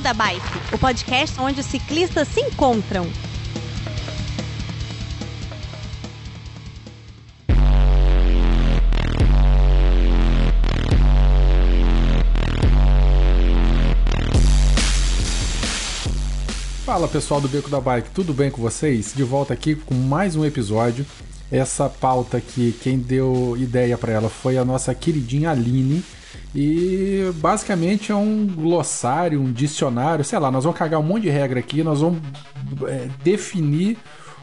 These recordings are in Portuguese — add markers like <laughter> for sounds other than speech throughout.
Beco da Bike, o podcast onde os ciclistas se encontram. Fala pessoal do Beco da Bike, tudo bem com vocês? De volta aqui com mais um episódio. Essa pauta aqui, quem deu ideia para ela foi a nossa queridinha Aline. E basicamente é um glossário, um dicionário, sei lá, nós vamos cagar um monte de regra aqui, nós vamos é, definir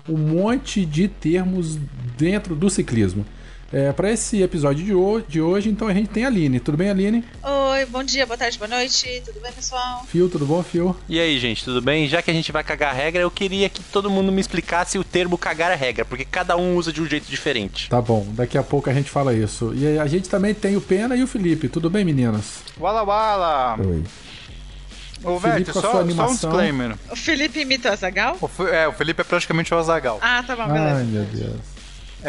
um monte de termos dentro do ciclismo. É, para esse episódio de hoje, de hoje, então a gente tem a Aline. Tudo bem, Aline? Oi, bom dia, boa tarde, boa noite. Tudo bem, pessoal? Fio, tudo bom, Fio? E aí, gente, tudo bem? Já que a gente vai cagar a regra, eu queria que todo mundo me explicasse o termo cagar a regra, porque cada um usa de um jeito diferente. Tá bom, daqui a pouco a gente fala isso. E a gente também tem o Pena e o Felipe. Tudo bem, meninas? Wala Wala! Oi. Ô, Felipe, Vete, com a só, sua só um animação. disclaimer. O Felipe imita o Azagal? É, o Felipe é praticamente o Azagal. Ah, tá bom, beleza. Ai, meu Deus.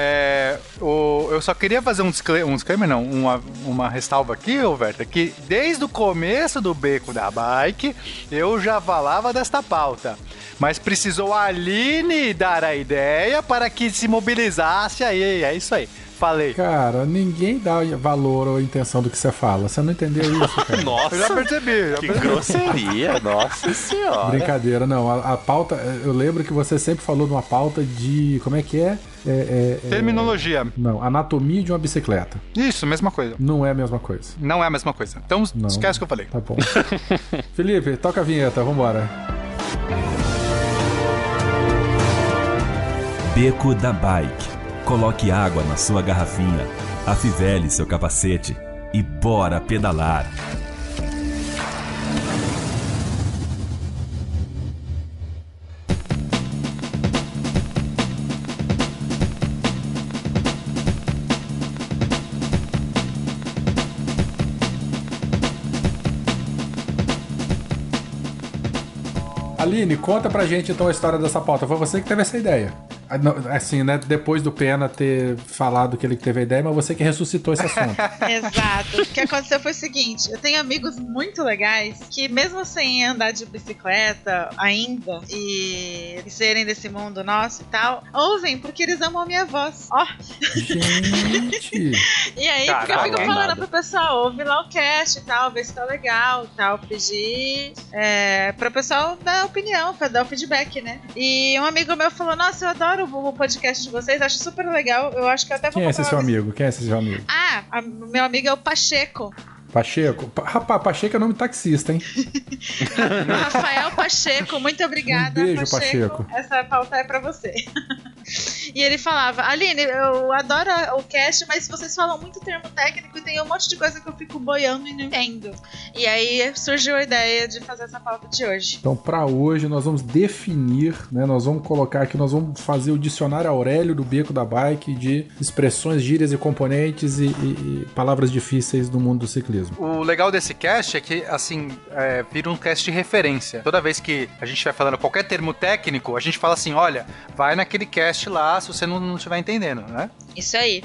É, o, eu só queria fazer um disclaimer, um disclaimer não, uma, uma ressalva aqui, ô Verta, que desde o começo do Beco da Bike, eu já falava desta pauta. Mas precisou a Aline dar a ideia para que se mobilizasse aí, é isso aí. Falei. Cara, ninguém dá valor ou intenção do que você fala. Você não entendeu isso, <laughs> cara? Nossa, Eu já percebi, já que percebi. grosseria, nossa senhora. Brincadeira, não. A, a pauta, eu lembro que você sempre falou de uma pauta de. Como é que é? É, é, é- Terminologia. Não, anatomia de uma bicicleta. Isso, mesma coisa. Não é a mesma coisa. Não é a mesma coisa. Então Não. esquece o que eu falei. Tá bom. <laughs> Felipe, toca a vinheta, vambora. Beco da Bike. Coloque água na sua garrafinha, afivele seu capacete e bora pedalar. Aline, conta pra gente então a história dessa pauta. Foi você que teve essa ideia. Ah, Assim, né? Depois do Pena ter falado que ele teve a ideia, mas você que ressuscitou esse assunto. <laughs> Exato. O que aconteceu foi o seguinte: eu tenho amigos muito legais que, mesmo sem andar de bicicleta ainda e serem desse mundo nosso e tal, ouvem porque eles amam a minha voz. Ó, gente! e aí, Caraca, porque eu fico não falando nada. pro pessoal, ouve lá o cast e tal, ver se tá legal e tal, pedir é, pro pessoal dar opinião, pra dar o feedback, né? E um amigo meu falou: Nossa, eu adoro o podcast de vocês, acho super legal. Eu acho que até vou Quem é esse seu amigo? Quem é esse seu amigo? Ah, a- meu amigo é o Pacheco. Pacheco? Pa- Rapaz, Pacheco é nome taxista, hein? <laughs> Rafael Pacheco, muito obrigada. Um beijo, Pacheco. Essa pauta é pra você. <laughs> e ele falava, Aline, eu adoro o cast, mas vocês falam muito termo técnico e tem um monte de coisa que eu fico boiando e não entendo. E aí surgiu a ideia de fazer essa pauta de hoje. Então, pra hoje, nós vamos definir, né? Nós vamos colocar aqui, nós vamos fazer o dicionário Aurélio do Beco da Bike de expressões, gírias e componentes e, e- e palavras difíceis do mundo do ciclismo. O legal desse cast é que, assim, é, vira um cast de referência. Toda vez que a gente vai falando qualquer termo técnico, a gente fala assim: olha, vai naquele cast lá se você não não estiver entendendo, né? Isso aí.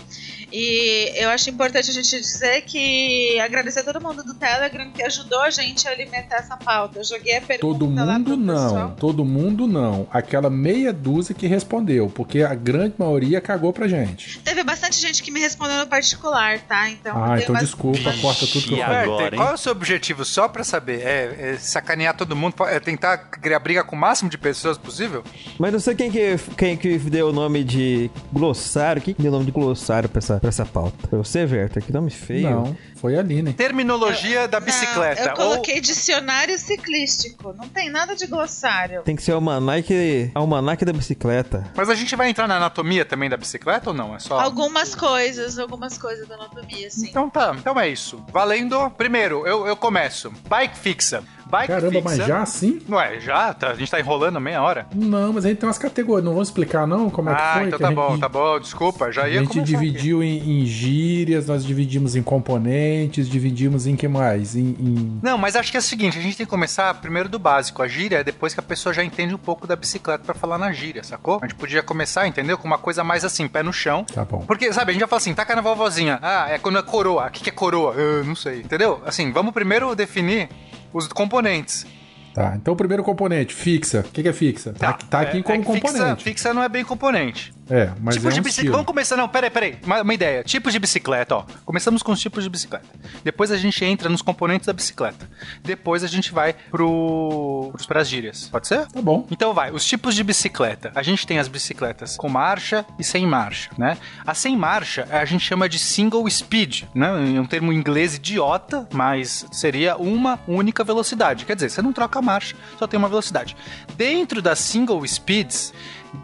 E eu acho importante a gente dizer que agradecer a todo mundo do Telegram que ajudou a gente a alimentar essa pauta. Eu joguei a pergunta Todo mundo não, pessoal. todo mundo não. Aquela meia dúzia que respondeu, porque a grande maioria cagou pra gente. Teve bastante gente que me respondeu no particular, tá? Então, Ah, então desculpa, corta tudo que eu falei. agora, hein? qual é o seu objetivo, só pra saber? É, é sacanear todo mundo? É tentar criar briga com o máximo de pessoas possível? Mas não sei quem que, quem que deu o nome de glossário. Quem que deu o nome de glossário pra essa, pra essa pauta? Foi você, Verta? Que nome feio. Não, foi a Aline. Terminologia da bicicleta. Não, eu coloquei dicionário ciclístico. Não tem nada de glossário. Tem que ser o almanac, almanac da bicicleta. Mas a gente vai entrar na anatomia também da bicicleta ou não? É só. Algumas coisas, algumas coisas da anatomia, assim. Então tá, então é isso. Valendo. Primeiro, eu, eu começo. Bike fixa. Bike Caramba, fixa. mas já assim? Ué, já? Tá, a gente tá enrolando meia hora? Não, mas a gente tem umas categorias. Não vamos explicar, não, como é que ah, foi? então que tá a bom, gente- tá bom. Desculpa, já A ia gente começar dividiu em, em gírias, nós dividimos em componentes, dividimos em que mais? Em, em- Não, mas acho que é o seguinte, a gente tem que começar primeiro do básico. A gíria é depois que a pessoa já entende um pouco da bicicleta pra falar na gíria, sacou? A gente podia começar, entendeu? Com uma coisa mais assim, pé no chão. Tá bom. Porque, sabe, a gente já fala assim, taca na vovozinha. Ah, é quando é coroa. O que que é coroa? Eu não sei. Entendeu? Assim, vamos primeiro definir os componentes. Tá, então o primeiro componente, fixa. O que, que é fixa? Tá, tá aqui é, como é fixa- componente. Fixa, não é bem componente. É, mas tipos é de um bicicleta. Vamos começar, não, peraí, peraí. Uma, uma ideia. Tipos de bicicleta, ó. Começamos com os tipos de bicicleta. Depois a gente entra nos componentes da bicicleta. Depois a gente vai pro, pros, pras gírias. Pode ser? Tá bom. Então vai, os tipos de bicicleta. A gente tem as bicicletas com marcha e sem marcha, né? A sem marcha a gente chama de single speed, né? É um termo em inglês idiota, mas seria uma única velocidade. Quer dizer, você não troca a marcha, só tem uma velocidade. Dentro das single speeds,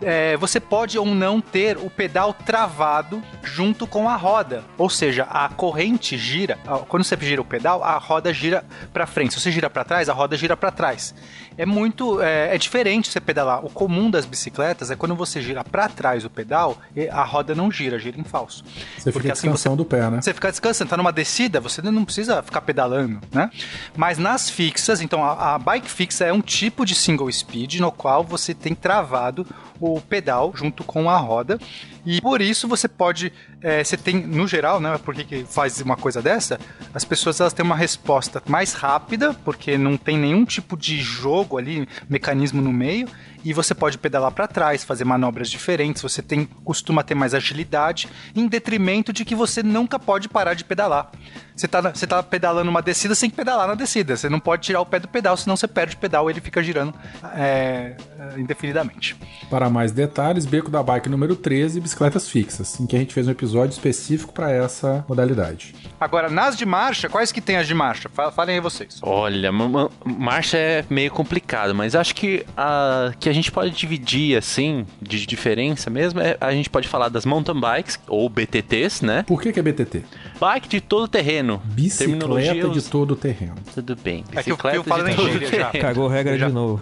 é, você pode ou não ter o pedal travado junto com a roda. Ou seja, a corrente gira. Quando você gira o pedal, a roda gira para frente. Se você gira para trás, a roda gira para trás. É muito. É, é diferente você pedalar. O comum das bicicletas é quando você gira para trás o pedal, e a roda não gira, gira em falso. Você Porque fica assim você descansando do pé, né? você fica descansando, tá numa descida, você não precisa ficar pedalando, né? Mas nas fixas, então a, a bike fixa é um tipo de single speed no qual você tem travado o pedal junto com a roda e por isso você pode, é, você tem no geral, né? Por que faz uma coisa dessa? As pessoas elas têm uma resposta mais rápida porque não tem nenhum tipo de jogo ali, mecanismo no meio e você pode pedalar para trás, fazer manobras diferentes, você tem costuma ter mais agilidade, em detrimento de que você nunca pode parar de pedalar. Você tá, você tá pedalando uma descida, que pedalar na descida. Você não pode tirar o pé do pedal, senão você perde o pedal e ele fica girando é, é, indefinidamente. Para mais detalhes, Beco da Bike número 13, bicicletas fixas, em que a gente fez um episódio específico para essa modalidade. Agora, nas de marcha, quais que tem as de marcha? Fa- Falem aí vocês. Olha, ma- ma- marcha é meio complicado, mas acho que a que a gente pode dividir assim de diferença mesmo, é, a gente pode falar das mountain bikes ou BTTs, né? Por que, que é BTT? Bike de todo terreno. Bicicleta de todo o terreno. Tudo bem. É que o Bicicleta Pio fala de em todo já. terreno. Cagou regra Já- de novo.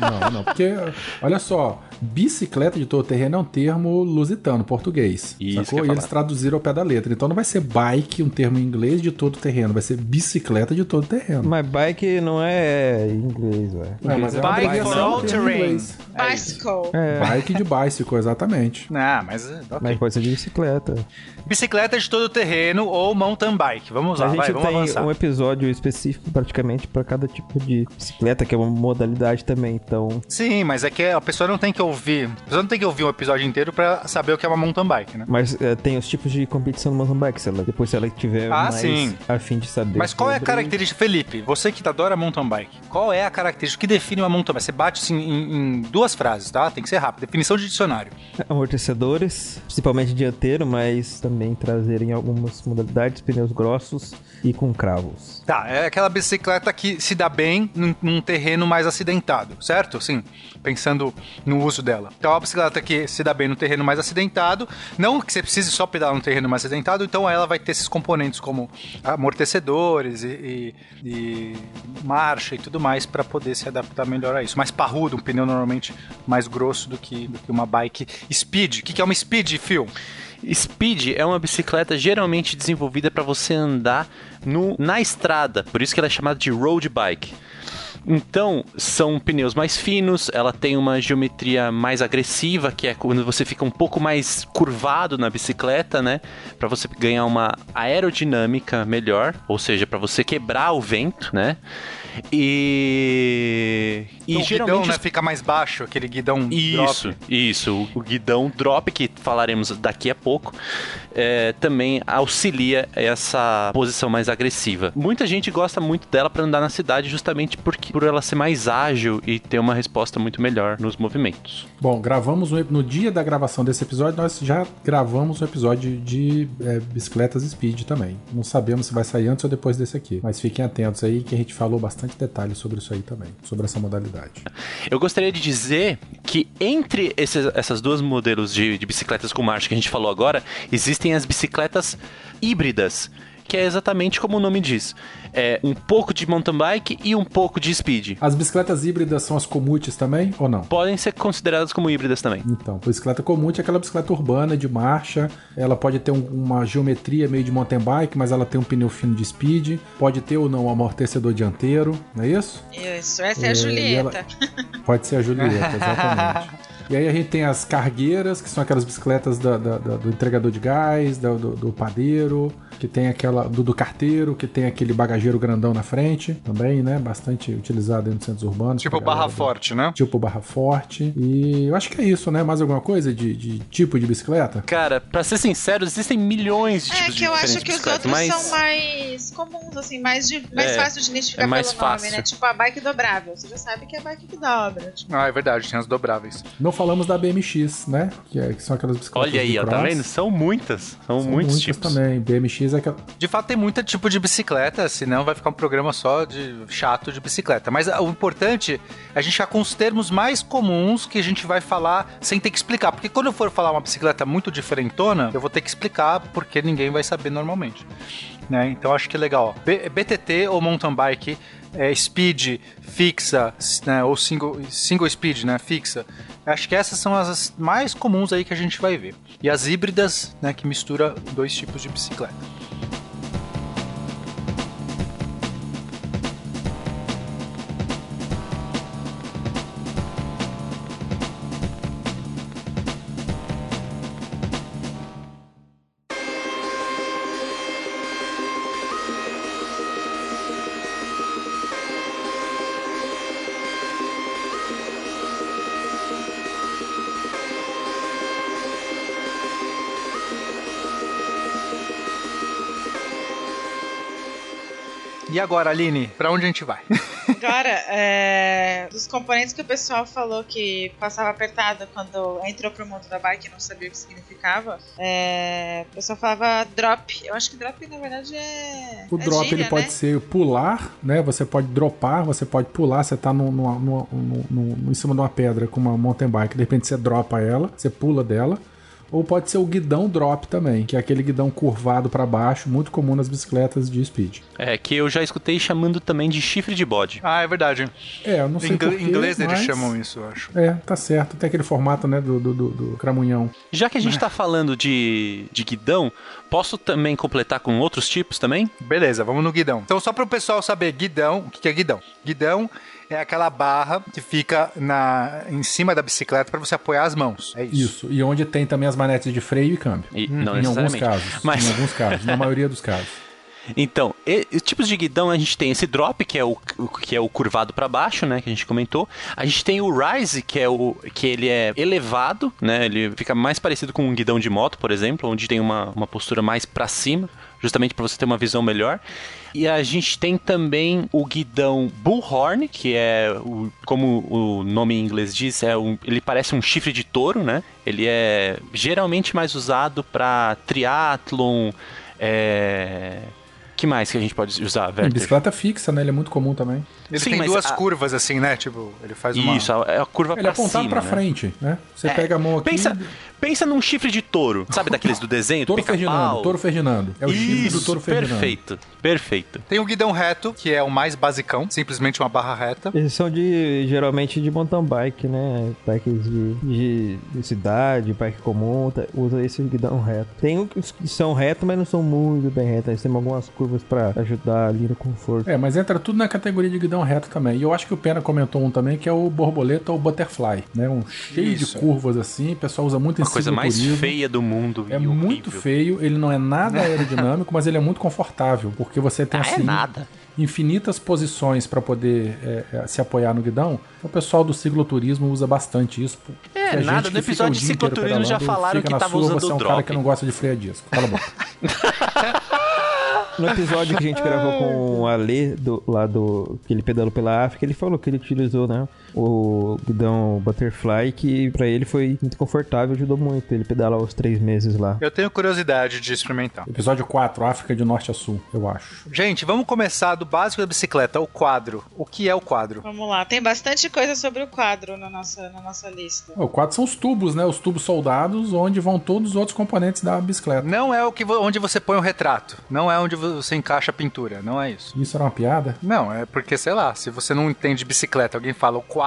Não, não, não. Porque, olha só, bicicleta de todo terreno é um termo lusitano, português. Isso sacou? E eles traduziram ao pé da letra. Então não vai ser bike, um termo em inglês de todo terreno, vai ser bicicleta de todo terreno. Mas bike não é inglês, velho. É, mas é Bike for all terrain. É. Bicycle. É, Bike de bicycle, exatamente. Não, mas, é, ok. mas pode ser de bicicleta. Bicicleta de todo terreno ou mountain bike. Vamos lá, a vai, gente vamos tem avançar. um episódio específico praticamente para cada tipo de bicicleta, que é uma modalidade também. Então, Sim, mas é que a pessoa não tem que ouvir. A pessoa não tem que ouvir um episódio inteiro pra saber o que é uma mountain bike, né? mas é, tem os tipos de competição no mountain bike. Se ela, depois, se ela tiver Ah, mais sim. a fim de saber. Mas qual é a característica, Felipe? Você que adora mountain bike, qual é a característica que define uma mountain bike? Você bate assim, em, em duas frases, tá? Tem que ser rápido. Definição de dicionário. Amortecedores, principalmente dianteiro, mas também trazer em algumas modalidades pneus grossos e com cravos. Tá, é aquela bicicleta que se dá bem num, num terreno mais acidentado, certo? Sim, pensando no uso dela. Então, é uma bicicleta que se dá bem no terreno mais acidentado, não que você precise só pedalar no terreno mais acidentado, então ela vai ter esses componentes como amortecedores e, e- e marcha e tudo mais para poder se adaptar melhor a isso. Mais parrudo, um pneu normalmente mais grosso do que, do que uma bike speed. O que, que é uma speed, Phil? Speed é uma bicicleta geralmente desenvolvida para você andar no, na estrada, por isso que ela é chamada de road bike. Então, são pneus mais finos, ela tem uma geometria mais agressiva, que é quando você fica um pouco mais curvado na bicicleta, né? Para você ganhar uma aerodinâmica melhor, ou seja, para você quebrar o vento, né? E e Então, o geralmente guidão, né, fica mais baixo, aquele guidão isso, drop. isso. O, o guidão drop, que falaremos daqui a pouco, é, também auxilia essa posição mais agressiva. Muita gente gosta muito dela para andar na cidade justamente porque, por ela ser mais ágil e ter uma resposta muito melhor nos movimentos. Bom, gravamos um, no dia da gravação desse episódio, nós já gravamos um episódio de é, bicicletas speed também. Não sabemos se vai sair antes ou depois desse aqui, mas fiquem atentos aí que a gente falou bastante detalhes sobre isso aí também, sobre essa modalidade. Eu gostaria de dizer que entre esses, essas duas modelos de, de bicicletas com marcha que a gente falou agora, existem as bicicletas híbridas, que é exatamente como o nome diz. É um pouco de mountain bike e um pouco de speed. As bicicletas híbridas são as commutes também ou não? Podem ser consideradas como híbridas também. Então, bicicleta comute é aquela bicicleta urbana de marcha. Ela pode ter um- uma geometria meio de mountain bike, mas ela tem um pneu fino de speed. Pode ter ou não um amortecedor dianteiro, não é isso? Isso, essa é, É, a Julieta. Pode ser a Julieta, <laughs> exatamente. E aí a gente tem as cargueiras, que são aquelas bicicletas da- da- da- do entregador de gás, da- do, do padeiro. que tem aquela do, do carteiro, que tem aquele bagageiro grandão na frente, também, né? Bastante utilizado dentro dos centros urbanos. Tipo barra galera- forte, né? Tipo barra forte. E eu acho que é isso, né? Mais alguma coisa de, de tipo de bicicleta? Cara, pra ser sincero, existem milhões de É tipos que de eu acho que os outros mas... são mais comuns, assim, mais, de, mais É, fácil de identificar é mais pelo nome, fácil. né? Tipo a bike dobrável. Você já sabe que é a bike que dobra. Tipo, Ah, é verdade, tem as dobráveis. Não falamos da BMX, né? Que, é- que são aquelas bicicletas Olha aí, ó, tá vendo? São muitas. São, São muitos muitas tipos. também. BMX é aquela. De fato, tem muito tipo de bicicleta, senão vai ficar um programa só de chato de bicicleta. Mas ah, o importante é a gente ficar com os termos mais comuns que a gente vai falar sem ter que explicar. Porque quando eu for falar uma bicicleta muito diferentona, eu vou ter que explicar porque ninguém vai saber normalmente. Né? Então acho que é legal. B- BTT ou mountain bike, é, speed, fixa, né? ou single, single speed, né? fixa. Acho que essas são as mais comuns aí que a gente vai ver. E as híbridas, né? que mistura dois tipos de bicicleta. Agora, Aline, pra onde a gente vai? <laughs> Agora, é, dos componentes que o pessoal falou que passava apertado quando entrou pro mundo da bike e não sabia o que significava, é, o pessoal falava drop. Eu acho que drop, na verdade, é. O é drop gíria, ele pode né? ser pular, né? Você pode dropar, você pode pular, você tá no, no, no- no- no- em cima de uma pedra com uma mountain bike, de repente você dropa ela, você pula dela. Ou pode ser o guidão drop também, que é aquele guidão curvado pra baixo, muito comum nas bicicletas de speed. É, que eu já escutei chamando também de chifre de bode. Ah, é verdade. É, eu não sei Em porquê, inglês eles mas- chamam isso, eu acho. É, tá certo. Tem aquele formato, né, do, do, do, do cramunhão. Já que a gente tá falando de, de guidão, posso também completar com outros tipos também? Beleza, vamos no guidão. Então, só para o pessoal saber, guidão, o que que é guidão? Guidão é aquela barra que fica na, em cima da bicicleta para você apoiar as mãos. É isso. Isso. E onde tem também as manetes de freio e câmbio. E, não em alguns casos. Mas- Em alguns casos. Na maioria dos casos. <laughs> Então, e- e tipos de guidão a gente tem esse drop, que é o, o- que é o curvado para baixo, né, que a gente comentou. A gente tem o rise, que é o que ele é elevado, né, ele fica mais parecido com um guidão de moto, por exemplo, onde tem uma, uma postura mais para cima, justamente para você ter uma visão melhor. E a gente tem também o guidão bullhorn, que é o, como o nome em inglês diz, é um, ele parece um chifre de touro, né? Ele é geralmente mais usado para triatlon, é... que mais que a gente pode usar, Werther? bicicleta fixa, né? Ele é muito comum também. Ele Sim, tem duas a- curvas assim, né? Tipo, ele faz uma. Isso, é a curva Ele é pra apontado cima, pra né? frente, né? Você É, pega a mão aqui. Pensa, pensa num chifre de touro, sabe daqueles do desenho? Touro? Ferdinando, Touro Ferdinando. É o chifre Isso, do Touro Ferdinando. perfeito, perfeito. Tem o guidão reto, que é o mais basicão, simplesmente uma barra reta. Eles são de geralmente de mountain bike, né? Bikes de, de, de cidade, bike comum, tá- usa esse guidão reto. Tem os que são retos, mas não são muito bem retos. Eles têm algumas curvas pra ajudar ali no conforto. É, mas entra tudo na categoria de guidão reto também. E eu acho que o Pena comentou um também, que é o borboleta ou butterfly, né? Um cheio Isso. de curvas assim, o pessoal usa muito em A coisa mais feia do mundo. É e muito horrível. feio, ele não é nada <laughs> aerodinâmico, mas ele é muito confortável, porque você tem Ah, é assim, nada. infinitas posições para poder é, é, se apoiar no guidão. O pessoal do cicloturismo usa bastante isso. É, nada, no episódio de cicloturismo já falaram que na tava sua, usando você é um o cara drop. que não gosta de freio a disco. Cala a boca. <laughs> No episódio que a gente gravou com o Ale, do, lá do. que ele pedalou pela África, ele falou que ele utilizou, né? O guidão Butterfly, que pra ele foi muito confortável, ajudou muito. Ele pedalou os três meses lá. Eu tenho curiosidade de experimentar. Episódio 4, África de Norte a Sul, eu acho. Gente, vamos começar do básico da bicicleta, o quadro. O que é o quadro? Vamos lá, tem bastante coisa sobre o quadro na nossa, na nossa lista. O quadro são os tubos, né? Os tubos soldados, onde vão todos os outros componentes da bicicleta. Não é o que vo- onde você põe o retrato. Não é onde você encaixa a pintura. Não é isso. Isso era uma piada? Não, é porque, sei lá, se você não entende bicicleta, alguém fala o quadro,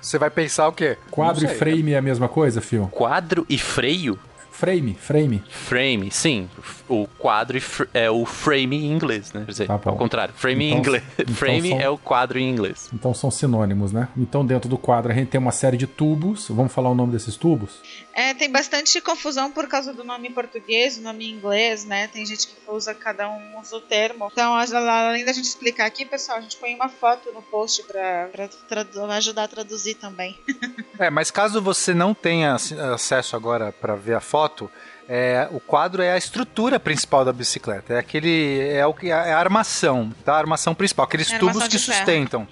você vai pensar o quê? Quadro e frame é a mesma coisa, Fio? Quadro e freio? Frame, frame. Frame, sim. O quadro é o frame em inglês, né? Quer dizer, Tá ao contrário. Frame em Então- inglês. então <laughs> frame são- é o quadro em inglês. Então são sinônimos, né? Então dentro do quadro a gente tem uma série de tubos. Vamos falar o nome desses tubos? É, tem bastante confusão por causa do nome em português, o nome em inglês, né? Tem gente que usa, cada um usa o termo. Então, além da gente explicar aqui, pessoal, a gente põe uma foto no post tradu- ajudar a traduzir também. <laughs> É, mas caso você não tenha ac- acesso agora para ver a foto, é, o quadro é a estrutura principal da bicicleta. É aquele. É, o que, é a armação, tá? A armação principal, aqueles É armação tubos que ferro. sustentam.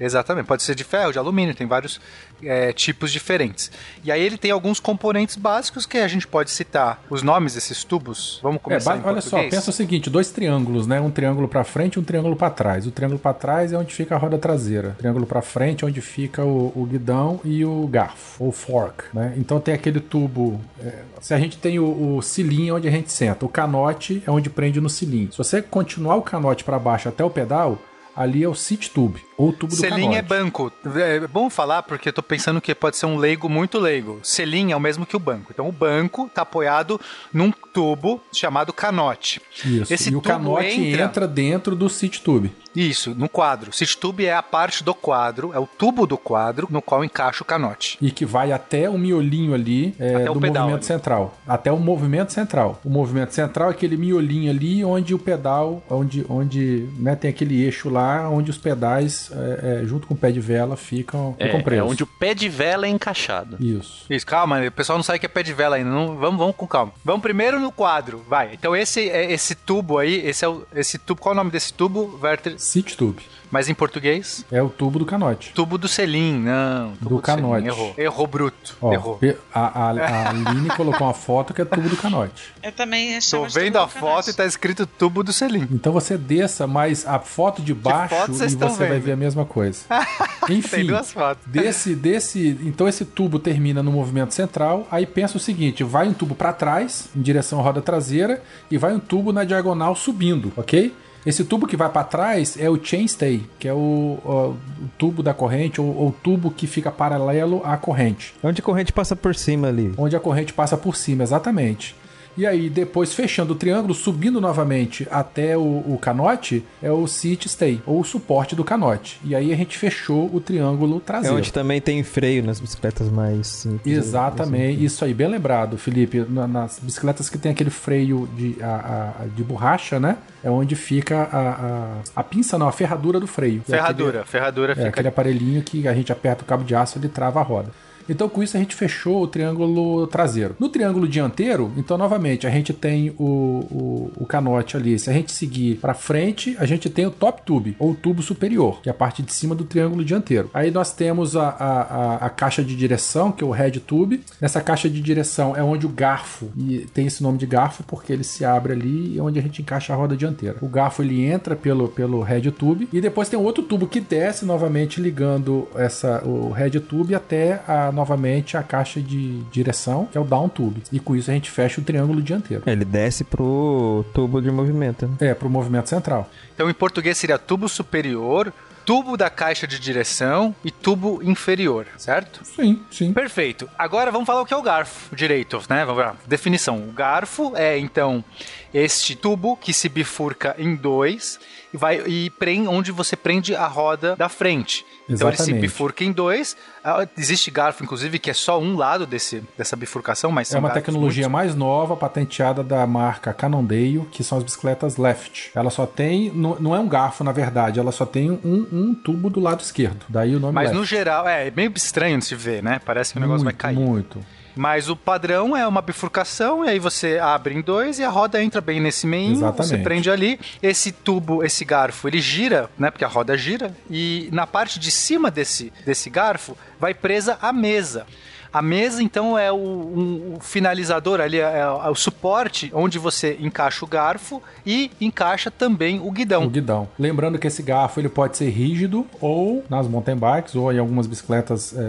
Exatamente, pode ser de ferro, de alumínio, tem vários é, tipos diferentes. E aí ele tem alguns componentes básicos que a gente pode citar. Os nomes desses tubos, vamos É, começar em olha só, pensa o seguinte, dois triângulos, né? Um triângulo pra frente e um triângulo pra trás. O triângulo pra trás é onde fica a roda traseira. O triângulo pra frente é onde fica o, o guidão e o garfo, ou fork, né? Então tem aquele tubo... é, se a gente tem o, o cilinho é onde a gente senta, o canote é onde prende no cilinho. Se você continuar o canote pra baixo até o pedal, ali é o seat tube, ou o tubo do Selim é banco. É bom falar porque eu tô pensando que pode ser um leigo muito leigo. Selim é o mesmo que o banco. Então o banco tá apoiado num tubo chamado canote. Isso, Esse e o canote entra- entra... dentro do seat tube. Isso, no quadro. Seat tube é a parte do quadro, é o tubo do quadro no qual encaixa o canote. E que vai até o miolinho ali é, do movimento ali. central. Até o movimento central. O movimento central é aquele miolinho ali onde o pedal, onde, onde né, tem aquele eixo lá, onde os pedais, é, é, junto com o pé de vela, ficam, É, ficam é presos. onde o pé de vela é encaixado. Isso. Isso, calma, o pessoal não sabe que é pé de vela ainda. Não, vamos, vamos com calma. Vamos primeiro no quadro, vai. Então esse é esse tubo aí, esse é o esse tubo, qual é o nome desse tubo, Werther? Seat tube. Mas em português? É o tubo do canote. Tubo do selim, não. Tubo Do canote. selim, Errou. Errou bruto. Ó, Errou. a, a, a Aline colocou uma foto que é tubo do canote. Eu também Tô chamo de vendo tubo a do foto canote. e tá escrito tubo do selim. Então você desça mais a foto de baixo foto e você vai vendo? ver a mesma coisa. <laughs> Tem Enfim, duas fotos. desse, desse, então esse tubo termina no movimento central. Aí pensa o seguinte: vai um tubo para trás, em direção à roda traseira, e vai um tubo na diagonal subindo, ok? Esse tubo que vai para trás é o chainstay, que é o, ó, o tubo da corrente ou o tubo que fica paralelo à corrente, Onde a corrente passa por cima ali. onde a corrente passa por cima, exatamente. E aí, depois fechando o triângulo, subindo novamente até o, o canote, é o seat stay, ou o suporte do canote. E aí a gente fechou o triângulo É traseiro. onde também tem freio nas bicicletas mais simples. Exatamente, isso aí, bem lembrado, Felipe. Na- Nas bicicletas que tem aquele freio de, a- a- de borracha, né? É onde fica a, a, a pinça, não, a ferradura do freio. É Ferradura, ferradura aquele, é fica aquele aparelhinho que a gente aperta o cabo de aço e ele trava a roda. Então, com isso, a gente fechou o triângulo traseiro. No triângulo dianteiro, então, novamente, a gente tem o, o, o canote ali. Se a gente seguir para frente, a gente tem o top tube, ou tubo superior, que é a parte de cima do triângulo dianteiro. Aí nós temos a, a, a, a caixa de direção, que é o head tube. Nessa caixa de direção é onde o garfo, e tem esse nome de garfo porque ele se abre ali e é onde a gente encaixa a roda dianteira. O garfo ele entra pelo, pelo head tube e depois tem um outro tubo que desce novamente ligando essa, o head tube até a, novamente a caixa de direção, que é o down tube. E com isso a gente fecha o triângulo dianteiro. Ele desce pro tubo de movimento, né? É, pro movimento central. Então, em português seria tubo superior, tubo da caixa de direção e tubo inferior, certo? Sim, sim. Perfeito. Agora vamos falar o que é o garfo direito, né? Vamos lá. Definição. O garfo é, então, este tubo que se bifurca em dois e vai e prende onde você prende a roda da frente. Então ele se Exatamente. bifurca em dois. Ah, Existe garfo, inclusive, que é só um lado desse, dessa bifurcação, mas É uma tecnologia muito- mais nova, patenteada da marca Cannondale, que são as bicicletas Left. Ela só tem, não, é um garfo na verdade, ela só tem um, um tubo do lado esquerdo. Daí o nome Mas Left. no geral, é meio estranho de se ver, né? Parece que o negócio vai muito, cair. Muito. Mas o padrão é uma bifurcação, e aí você abre em dois e a roda entra bem nesse meio. Exatamente. Você prende ali. Esse tubo, esse garfo, ele gira, né? Porque a roda gira. E na parte de cima desse, desse garfo vai presa a mesa. A mesa, então, é o, um- o finalizador ali, é, é o suporte onde você encaixa o garfo e encaixa também o guidão. O guidão. Lembrando que esse garfo ele pode ser rígido ou nas mountain bikes ou em algumas bicicletas é, é,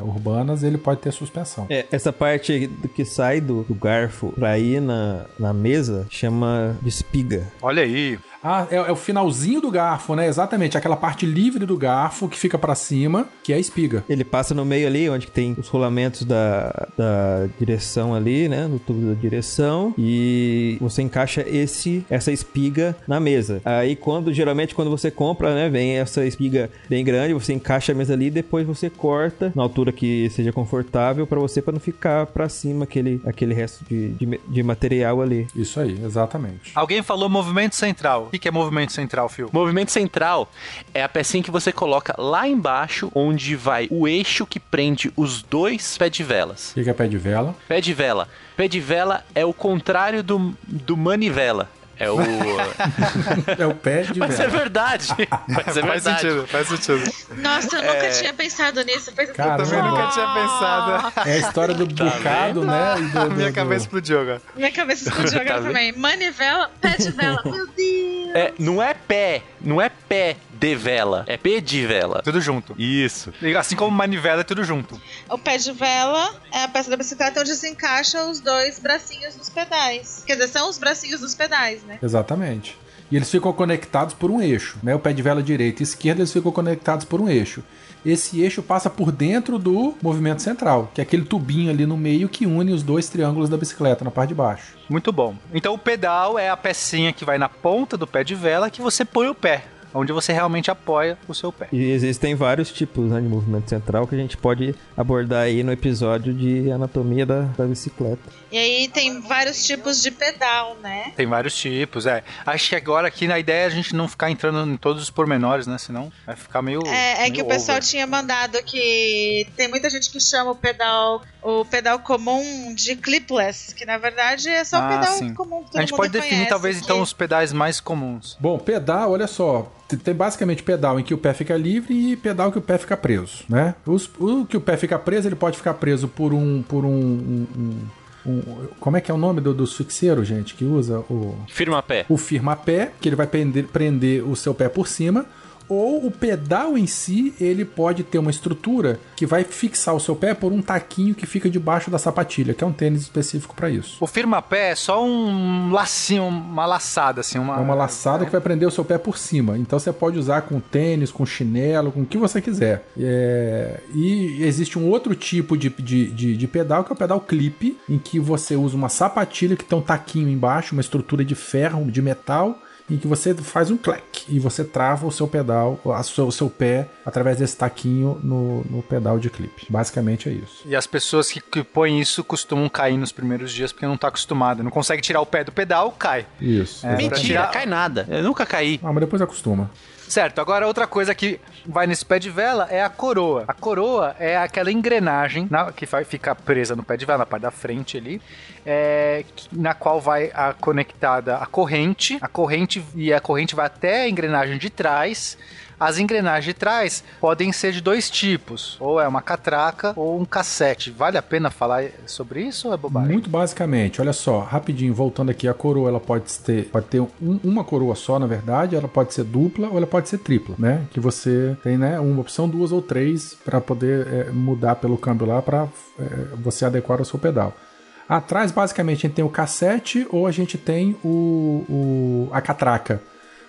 é, urbanas ele pode ter suspensão. É, essa parte do que sai do, do garfo pra ir na, na mesa chama de espiga. Olha aí. Ah, é, é o finalzinho do garfo, né? Exatamente, aquela parte livre do garfo que fica pra cima, que é a espiga. Ele passa no meio ali, onde tem os rolamentos da, da direção ali, né? No tubo da direção. E você encaixa esse essa espiga na mesa. Aí quando, geralmente, quando você compra, né? Vem essa espiga bem grande, você encaixa a mesa ali e depois você corta na altura que seja confortável pra você, pra não ficar pra cima aquele, aquele resto de, de, de material ali. Isso aí, exatamente. Alguém falou movimento central. O que que é movimento central, Phil? Movimento central é a pecinha que você coloca lá embaixo, onde vai o eixo que prende os dois pés de velas. O que que é pé de vela? Pé de vela. Pé de vela é o contrário do, do manivela. É o. É o pé de <laughs> Mas é vela. verdade. Mas é <laughs> Faz verdade. sentido, faz sentido. Nossa, eu nunca tinha pensado nisso. Faz Caramba. Também nunca tinha pensado. É a história do bocado, né? e do- do- minha do- cabeça explodiu agora. Minha cabeça explodiu agora Tá também. Manivela, pé de vela. Meu Deus. É, não é pé, não é pé de vela, é pé de vela. Tudo junto. Isso. E Assim como manivela é tudo junto. O pé de vela é a peça da bicicleta onde se encaixa os dois bracinhos dos pedais. Quer dizer, são os bracinhos dos pedais, né? Exatamente. E eles ficam conectados por um eixo, né? O pé de vela direita e esquerda eles ficam conectados por um eixo. Esse eixo passa por dentro do movimento central, que é aquele tubinho ali no meio que une os dois triângulos da bicicleta na parte de baixo. Muito bom. Então o pedal é a pecinha que vai na ponta do pé de vela que você põe o pé. Onde você realmente apoia o seu pé. E existem vários tipos né, de movimento central que a gente pode abordar aí no episódio de anatomia da, da bicicleta. E aí tem vários tipos de pedal, né? Tem vários tipos, é. Acho que agora aqui na ideia é a gente não ficar entrando em todos os pormenores, né? Senão vai ficar meio. É, é meio que o pessoal over. tinha mandado que tem muita gente que chama o pedal o pedal comum de clipless, que na verdade é só o Ah, pedal sim. comum que A gente mundo pode definir talvez que- então os pedais mais comuns. Bom, pedal, olha só, tem basicamente pedal em que o pé fica livre e pedal que o pé fica preso, né? Os- o que o pé fica preso, ele pode ficar preso por um, por um, um- um- um- como é que é o nome do- dos fixeiros, gente, que usa o Firma pé. o firma-pé, que ele vai prender, prender o seu pé por cima, ou o pedal em si, ele pode ter uma estrutura que vai fixar o seu pé por um taquinho que fica debaixo da sapatilha, que é um tênis específico para isso. O firma-pé é só um lacinho, uma laçada, assim. Uma, É uma laçada que vai prender o seu pé por cima. Então você pode usar com tênis, com chinelo, com o que você quiser. É, E existe um outro tipo de, de, de, de pedal, que é o pedal clip, em que você usa uma sapatilha que tem um taquinho embaixo, uma estrutura de ferro, de metal, em que você faz um clack e você trava o seu pedal, a seu- o seu pé, através desse taquinho no, no pedal de clipe. Basicamente é isso. E as pessoas que, que põem isso costumam cair nos primeiros dias porque não tá acostumado. Não consegue tirar o pé do pedal, cai. Isso. É, Mentira, tirar- cai nada. Eu nunca caí. Ah, mas depois acostuma. Certo, agora outra coisa que vai nesse pé de vela é a coroa. A coroa é aquela engrenagem na- que vai ficar presa no pé de vela, na parte da frente ali, é, na qual vai a conectada a corrente, a corrente e a corrente vai até a engrenagem de trás. As engrenagens de trás podem ser de dois tipos, ou é uma catraca ou um cassete. Vale a pena falar sobre isso ou é bobagem? Muito basicamente, olha só, rapidinho, voltando aqui, a coroa ela pode ter, pode ter um- uma coroa só, na verdade, ela pode ser dupla ou ela pode ser tripla, né? Que você tem, né, uma opção, duas ou três para poder é, mudar pelo câmbio lá para você adequar o seu pedal. Atrás, basicamente, a gente tem o cassete ou a gente tem o, o- a catraca.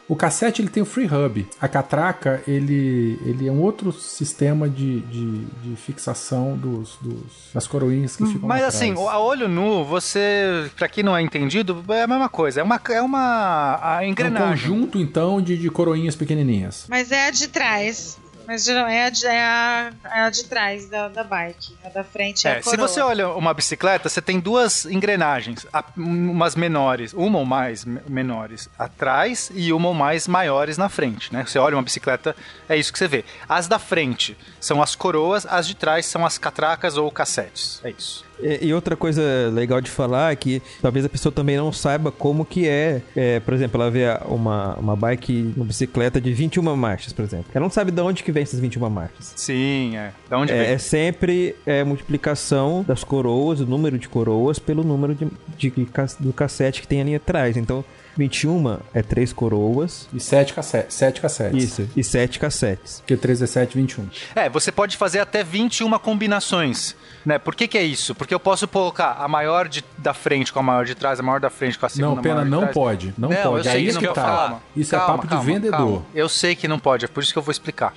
O cassete ele tem o free hub. A catraca ele, ele é um outro sistema de, de, de fixação dos, dos- das coroinhas que ficam Mas assim, a olho nu, você, pra quem não é entendido, é a mesma coisa. É uma, é uma a É um engrenagem. conjunto, então, de, de coroinhas pequenininhas. Mas é a de trás. Mas geral- é a de, é a, é a de trás da, da bike. A da frente é, É, a se coroa. você olha uma bicicleta, você tem duas engrenagens, umas menores, uma ou mais me- menores atrás e uma ou mais maiores na frente, né? Você olha uma bicicleta, é isso que você vê. As da frente são as coroas, as de trás são as catracas ou cassetes. É isso. E, e outra coisa legal de falar é que talvez a pessoa também não saiba como que é, é, por exemplo, ela vê uma, uma bike, uma bicicleta de 21 marchas, por exemplo. Ela não sabe de onde que vem essas 21 marchas. Sim, é. Da onde É, vem? é sempre é, multiplicação das coroas, o número de coroas, pelo número de, de, cas- do cassete que tem ali atrás. Então, 21 é três coroas. E 7 cassete, sete cassetes. Isso. E sete cassetes. Porque 3 é 7, 21. É, você pode fazer até 21 combinações. Né? Por que, que é isso? Porque eu posso colocar a maior de, da frente com a maior de trás, a maior da frente com a segunda Não, pena, maior de não trás. pode. Não, eu pode. sei É que isso não que pode. tá. Calma, Isso é calma, papo calma, de vendedor. calma. Eu sei que não pode, é por isso que eu vou explicar.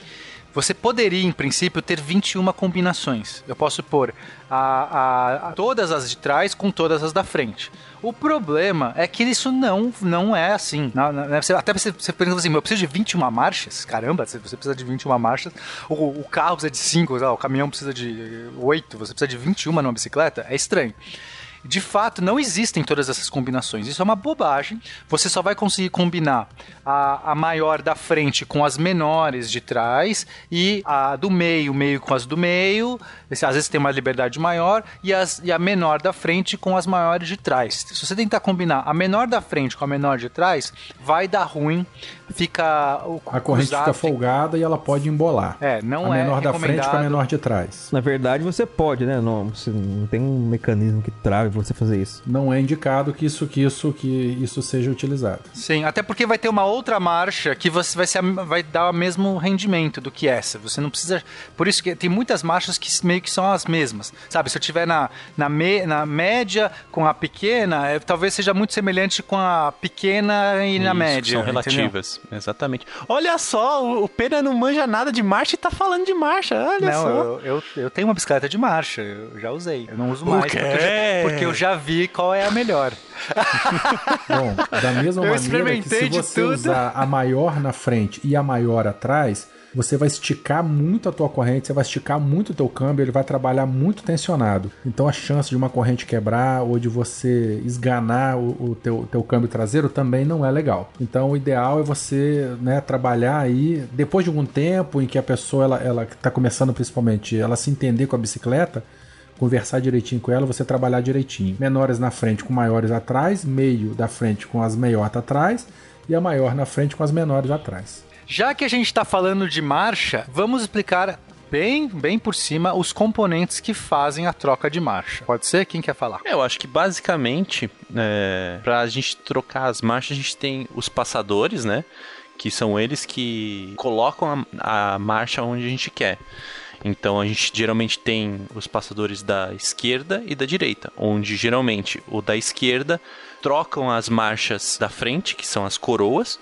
Você poderia, em princípio, ter 21 combinações. Eu posso pôr a, a- a- todas as de trás com todas as da frente. O problema é que isso não, não é assim. Não- não- né? Até você, você pensa assim, eu preciso de 21 marchas? Caramba, você você precisa de 21 marchas. O, o carro precisa de 5, o caminhão precisa de 8, você precisa de 21 numa bicicleta? É estranho. De fato, não existem todas essas combinações. Isso é uma bobagem. Você só vai conseguir combinar a, a maior da frente com as menores de trás e a do meio, meio com as do meio. Às vezes tem uma liberdade maior e, as, e a menor da frente com as maiores de trás. Se você tentar combinar a menor da frente com a menor de trás, vai dar ruim. Fica o A corrente cruzado, fica folgada e ela pode embolar. É, não a é menor da frente com a menor de trás. Na verdade, você pode, né? Não, você não tem um mecanismo que trave você fazer isso. Não é indicado que isso, que isso, que isso seja utilizado. Sim, até porque vai ter uma outra marcha que você vai, ser, a- vai dar o mesmo rendimento do que essa. Você não precisa. Por isso que tem muitas marchas que meio que são as mesmas. Sabe, se eu tiver na, na, me- na média com a pequena, é, talvez seja muito semelhante com a pequena e na Isso, média. São entendeu? relativas, exatamente. Olha só, o, o Pena não manja nada de marcha e tá falando de marcha, olha Não, só. eu, eu, eu tenho uma bicicleta de marcha, eu já usei. Eu não uso mais porque eu, já, porque eu já vi qual é a melhor. <laughs> Bom, da mesma Eu maneira que se você tudo. usar a maior na frente e a maior atrás, você vai esticar muito a tua corrente, você vai esticar muito o teu câmbio, ele vai trabalhar muito tensionado. Então a chance de uma corrente quebrar ou de você esganar o, o teu, teu câmbio traseiro também não é legal. Então o ideal é você né, trabalhar aí, depois de algum tempo em que a pessoa ela, ela está começando principalmente, ela se entender com a bicicleta, conversar direitinho com ela, você trabalhar direitinho. Menores na frente com maiores atrás, meio da frente com as maiores atrás e a maior na frente com as menores atrás. Já que a gente está falando de marcha, vamos explicar bem, bem por cima os componentes que fazem a troca de marcha. Pode ser? Quem quer falar? Eu acho que basicamente, é, pra gente trocar as marchas, a gente tem os passadores, né? Que são eles que colocam a, a marcha onde a gente quer. Então a gente geralmente tem os passadores da esquerda e da direita, onde geralmente o da esquerda trocam as marchas da frente, que são as coroas,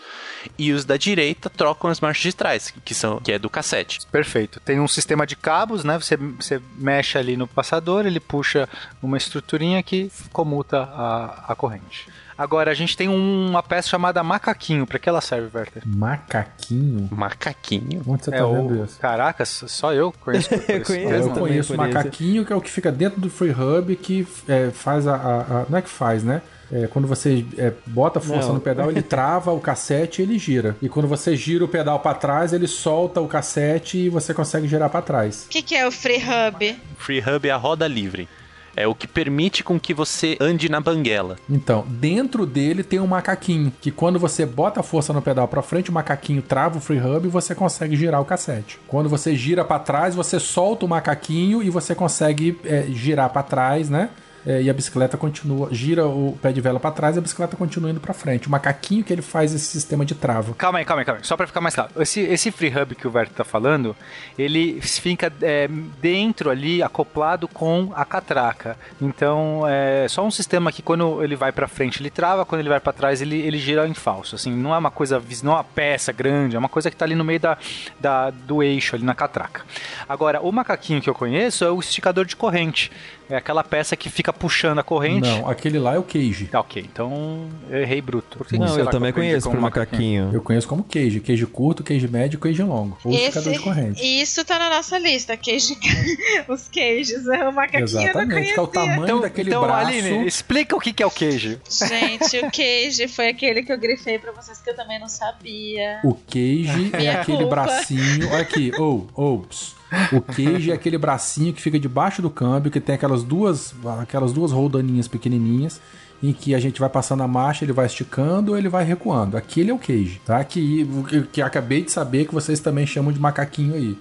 e os da direita trocam as marchas de trás, que são que é do cassete. Perfeito. Tem um sistema de cabos, né? Você, você mexe ali no passador, ele puxa uma estruturinha que comuta a, a corrente. Agora, a gente tem uma peça chamada macaquinho. Pra que ela serve, Werther? Macaquinho? Macaquinho. Onde você tá é vendo o... isso? Caracas, só eu conheço. <laughs> esse conheço. Eu conheço macaquinho, que é o que fica dentro do Free Hub, que é, faz a, a- a- Não é que faz, né? É, quando você é, bota força Não. no pedal, ele <laughs> trava o cassete e ele gira. E quando você gira o pedal pra trás, ele solta o cassete e você consegue girar pra trás. O que, que é o Free Hub? Free Hub é a roda livre. É o que permite com que você ande na banguela. Então, dentro dele tem um macaquinho, que quando você bota a força no pedal pra frente, o macaquinho trava o free hub e você consegue girar o cassete. Quando você gira pra trás, você solta o macaquinho e você consegue é, girar pra trás, né? É, e a bicicleta continua, gira o pé de vela pra trás e a bicicleta continua indo pra frente. O macaquinho que ele faz esse sistema de trava. Calma aí, calma aí, calma aí. Só pra ficar mais claro. Esse, esse free hub que o Verto tá falando, ele fica é, dentro ali, acoplado com a catraca. Então, é só um sistema que quando ele vai pra frente ele trava, quando ele vai pra trás ele, ele gira em falso. Assim, não é uma coisa, não é uma peça grande, é uma coisa que tá ali no meio da, da- do eixo, ali na catraca. Agora, o macaquinho que eu conheço é o esticador de corrente. É aquela peça que fica puxando a corrente. Não, aquele lá é o cage. Tá, ok. Então, eu errei bruto. Por que que Não, eu também conheço como macaquinho. Eu conheço como cage. Cage curto, cage médio, cage longo. Ou esticador de corrente. Isso tá na nossa lista. Queijo, <laughs> os queijos. O macaquinho eu não Exatamente, que é o tamanho Então, daquele então braço. Aline, explica o que que é o queijo. Gente, o queijo foi aquele que eu grifei pra vocês que eu também não sabia. O cage é aquele bracinho. Olha aqui, ou, ops. O cage é aquele bracinho que fica debaixo do câmbio, que tem aquelas duas, aquelas duas roldaninhas pequenininhas, em que a gente vai passando a marcha, ele vai esticando ou ele vai recuando. Aquele é o cage, tá? Que, que, acabei de saber que vocês também chamam de macaquinho aí.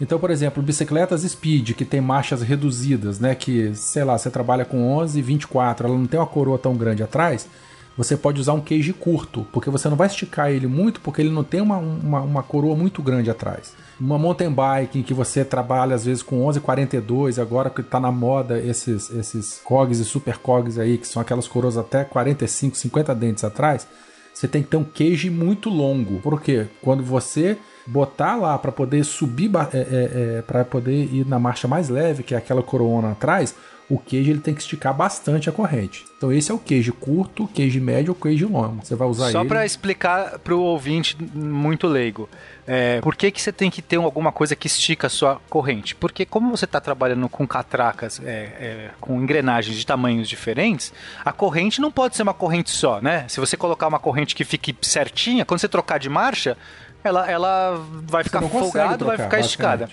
Então, por exemplo, bicicletas Speed, que tem marchas reduzidas, né? Que, sei lá, você trabalha com 11 e 24, ela não tem uma coroa tão grande atrás. você pode usar um cage curto, porque você não vai esticar ele muito, porque ele não tem uma, uma, uma coroa muito grande atrás. Uma mountain bike em que você trabalha às vezes com 11,42, agora que está na moda esses, esses cogs e super cogs aí, que são aquelas coroas até 45, 50 dentes atrás, você tem que ter um cage muito longo. Por quê? Quando você botar lá para poder subir, é, é, é, para poder ir na marcha mais leve, que é aquela coroona atrás, o queijo ele tem que esticar bastante a corrente. Então esse é o queijo curto, queijo médio ou queijo longo. Você vai usar Só ele. para explicar para o ouvinte muito leigo, é, por que, que você tem que ter alguma coisa que estica a sua corrente? Porque como você está trabalhando com catracas, é, é, com engrenagens de tamanhos diferentes, a corrente não pode ser uma corrente só, né? Se você colocar uma corrente que fique certinha, quando você trocar de marcha, ela, ela vai ficar folgada, vai ficar esticada.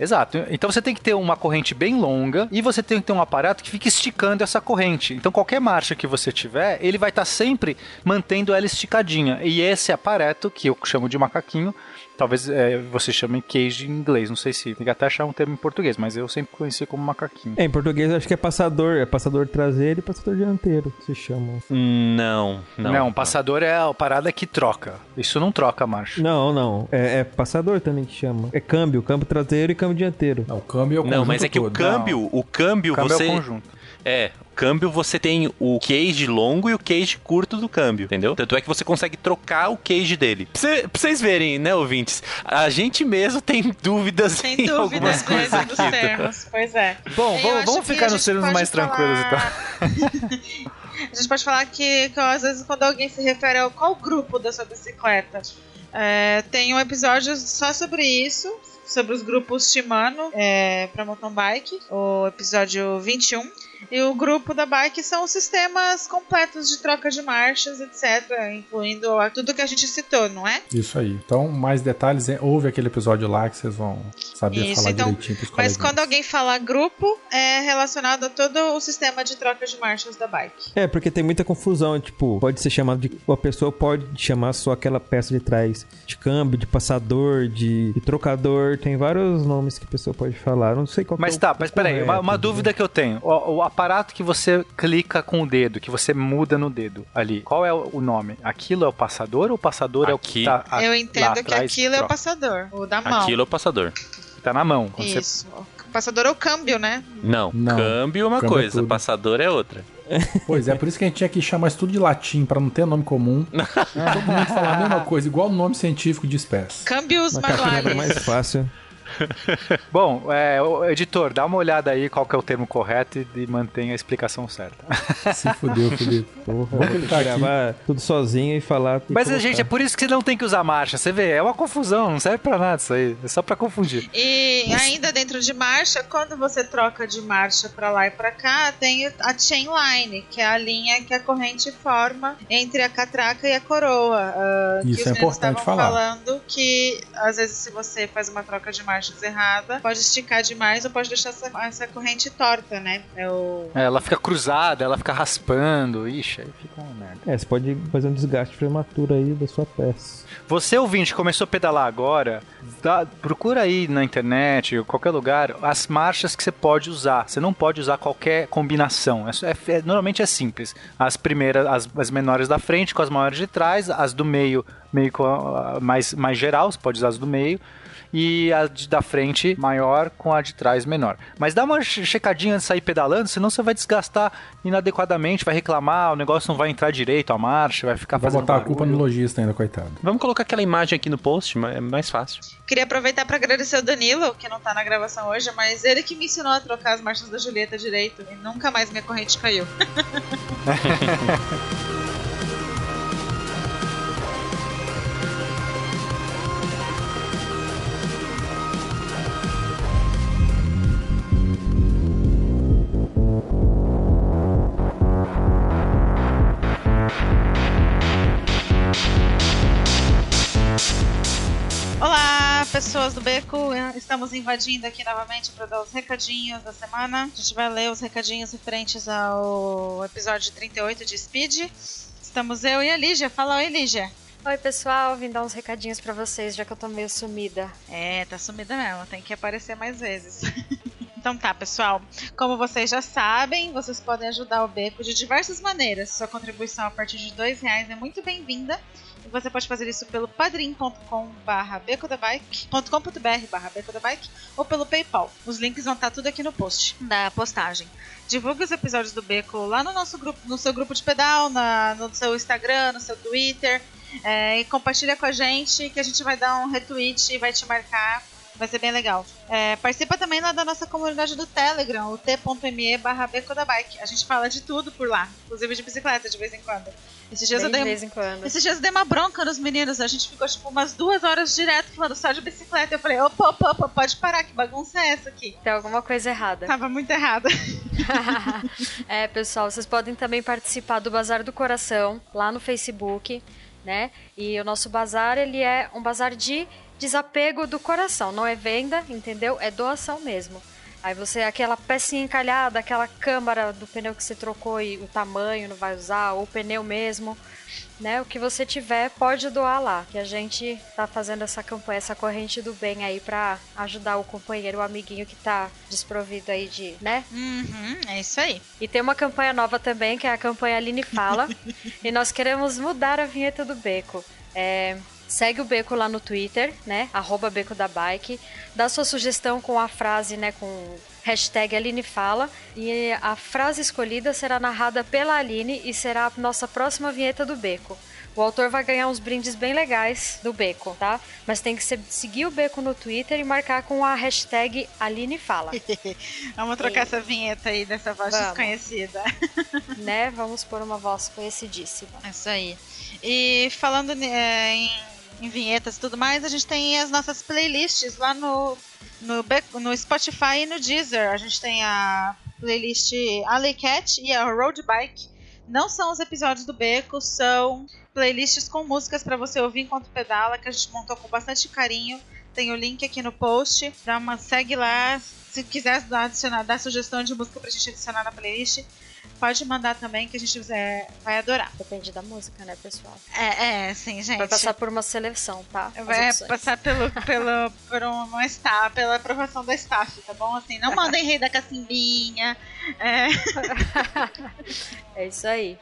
Exato. Então você tem que ter uma corrente bem longa e você tem que ter um aparato que fique esticando essa corrente. Então qualquer marcha que você tiver, ele vai estar tá sempre mantendo ela esticadinha. E esse aparato, que eu chamo de macaquinho, Talvez é, você chame cage em inglês, não sei se. Tem que até achar um termo em português, mas eu sempre conheci como macaquinho. É, em português acho que é passador. É passador traseiro e passador dianteiro, se chamam. Não, não. Não, passador é a parada que troca. Isso não troca marcha. Não, não. É, é passador também que chama. É câmbio, câmbio traseiro e câmbio dianteiro. Não, o câmbio é o Não, mas é que todo. o câmbio, Não. o câmbio, O câmbio você é o conjunto. É, o câmbio você tem o cage longo e o cage curto do câmbio, entendeu? Tanto é que você consegue trocar o cage dele. Pra, cê- pra vocês verem, né, ouvintes? A gente mesmo tem dúvidas Sem <laughs> em algumas dúvidas coisas mesmo dos aqui. tá? termos. Pois é. Bom, Eu vamos, vamos ficar nos termos mais tranquilos então. falar- <laughs> a gente pode falar que, que às vezes quando alguém se refere ao qual grupo da sua bicicleta, é, tem um episódio só sobre isso, sobre os grupos Shimano é, para mountain bike, o episódio 21. E o grupo da bike são os sistemas completos de troca de marchas, etc., incluindo a- tudo que a gente citou, não é? Isso aí. Então, mais detalhes, é, ouve aquele episódio lá que vocês vão saber Isso, falar então, direitinho pros Mas quando alguém fala grupo, é relacionado a todo o sistema de troca de marchas da bike. É, porque tem muita confusão, tipo, pode ser chamado de. A pessoa pode chamar só aquela peça de trás de câmbio, de passador, de, de trocador, tem vários nomes que a pessoa pode falar. Não sei qual que Mas é o- tá, mas peraí, uma, uma dúvida que eu tenho. O, o aparato que você clica com o dedo, que você muda no dedo ali, qual é o nome? Aquilo é o passador ou o passador é o que Aqui- tá a- Eu lá entendo que atrás aquilo é o troca? passador, o da mão. Aquilo é o passador. Tá na mão. Quando você- Isso. O passador é o câmbio, né? Não, Não. câmbio é uma Câmbio é coisa, tudo. passador é outra. Pois é, por isso que a gente tinha que chamar isso tudo de latim, pra não ter nome comum. <laughs> Todo mundo falar a mesma coisa, igual o nome científico de espécie. Câmbios Macaquinho é manuais. mais fácil. <laughs> Bom, é, o editor, dá uma olhada aí qual que é o termo correto e, e mantenha a explicação certa. <laughs> Se fudeu, Felipe. Porra, tá aqui. gravar tudo sozinho e falar. e Mas, colocar. gente, é por isso que você não tem que usar marcha. Você vê, é uma confusão, não serve pra nada isso aí. É só pra confundir. E ainda dentro de marcha, quando você troca de marcha pra lá e pra cá, tem a chain line, que é a linha que a corrente forma entre a catraca e a coroa. que Isso é importante estavam falar. falando que às vezes se você faz uma troca de errada, pode esticar demais ou pode deixar essa, essa corrente torta, né? É o É, ela fica cruzada, ela fica raspando. Ixi, aí fica uma merda. É, você pode fazer um desgaste prematuro aí da sua peça. Você, ouvinte, começou a pedalar agora, dá- procura aí na internet, ou qualquer lugar, as marchas que você pode usar. Você não pode usar qualquer combinação. É, é- é- normalmente é simples. As primeiras, as, as menores da frente com as maiores de trás, as do meio, meio com a- a- mais, mais geral, você pode usar as do meio. E a de- da frente maior com a de trás menor. Mas dá uma che- checadinha antes de sair pedalando, senão você vai desgastar inadequadamente, vai reclamar, o negócio não vai entrar direito, a marcha, vai ficar Vai fazendo botar a culpa no barulho. lojista ainda, coitado. Vamos colocar aquela imagem aqui no post, mas é mais fácil. Queria aproveitar para agradecer o Danilo, que não tá na gravação hoje, mas ele que me ensinou a trocar as marchas da Julieta direito e nunca mais minha corrente caiu. <laughs> Estamos invadindo aqui novamente para dar os recadinhos da semana. A gente vai ler os recadinhos referentes ao episódio 38 de Speed. Estamos eu e a Lígia. Fala oi, Lígia. Oi, pessoal, vim dar uns recadinhos pra vocês, já que eu tô meio sumida. É, tá sumida mesmo. Tem que aparecer mais vezes. <laughs> Então tá, pessoal. Como vocês já sabem, vocês podem ajudar o Beco de diversas maneiras. Sua contribuição a partir de dois reais é muito bem-vinda. Você pode fazer isso pelo padrim.com barra becodabike.com.br barra becodabike ou pelo Paypal. Os links vão estar tudo aqui no post da postagem. Divulgue os episódios do Beco lá no nosso grupo, no seu grupo de pedal, na, no seu Instagram, no seu Twitter. É, e compartilha com a gente que a gente vai dar um retweet e vai te marcar Vai ser bem legal. É, participa também lá da nossa comunidade do Telegram, o t.me barra Bike. A gente fala de tudo por lá, inclusive de bicicleta de vez em quando. Esses dias, eu dei, de vez em quando. esses dias eu dei uma bronca nos meninos. A gente ficou tipo umas duas horas direto falando só de bicicleta. Eu falei, opa, opa, opa, pode parar, que bagunça é essa aqui? Tem alguma coisa errada. Tava muito errada. <laughs> é, pessoal, vocês podem também participar do Bazar do Coração lá no Facebook, né? E o nosso bazar, ele é um bazar de desapego do coração, não é venda, entendeu? É doação mesmo. Aí você, aquela pecinha encalhada, aquela câmara do pneu que você trocou e o tamanho não vai usar, ou o pneu mesmo, né? O que você tiver, pode doar lá. Que a gente tá fazendo essa campanha, essa corrente do bem aí pra ajudar o companheiro, o amiguinho que tá desprovido aí de, né? Uhum, é isso aí. E tem uma campanha nova também, que é a campanha Aline Fala. <laughs> e nós queremos mudar a vinheta do beco. É, Segue o Beco lá no Twitter, né? Arroba Beco da Bike. Dá sua sugestão com a frase, né? Com hashtag Aline Fala. E a frase escolhida será narrada pela Aline e será a nossa próxima vinheta do Beco. O autor vai ganhar uns brindes bem legais do Beco, tá? Mas tem que seguir o Beco no Twitter e marcar com a hashtag Aline Fala. <laughs> Vamos trocar e... essa vinheta aí dessa voz Vamos. desconhecida. né? Vamos pôr uma voz conhecidíssima. Isso aí. E falando é, em em vinhetas e tudo mais, a gente tem as nossas playlists lá no, no, no Spotify e no Deezer. A gente tem a playlist Alley Cat e a Road Bike. Não são os episódios do Beco, são playlists com músicas para você ouvir enquanto pedala, que a gente montou com bastante carinho. Tem o link aqui no post. Dá uma segue lá. Se quiser adicionar, dar sugestão de música pra gente adicionar na playlist, pode mandar também que a gente é, vai adorar. Depende da música, né, pessoal? É, é, sim, gente. Vai passar por uma seleção, tá? Vai passar pelo, pelo, por uma staff, pela aprovação da staff, tá bom? Assim, não mandem rei da cacimbinha. É. <laughs> é isso aí.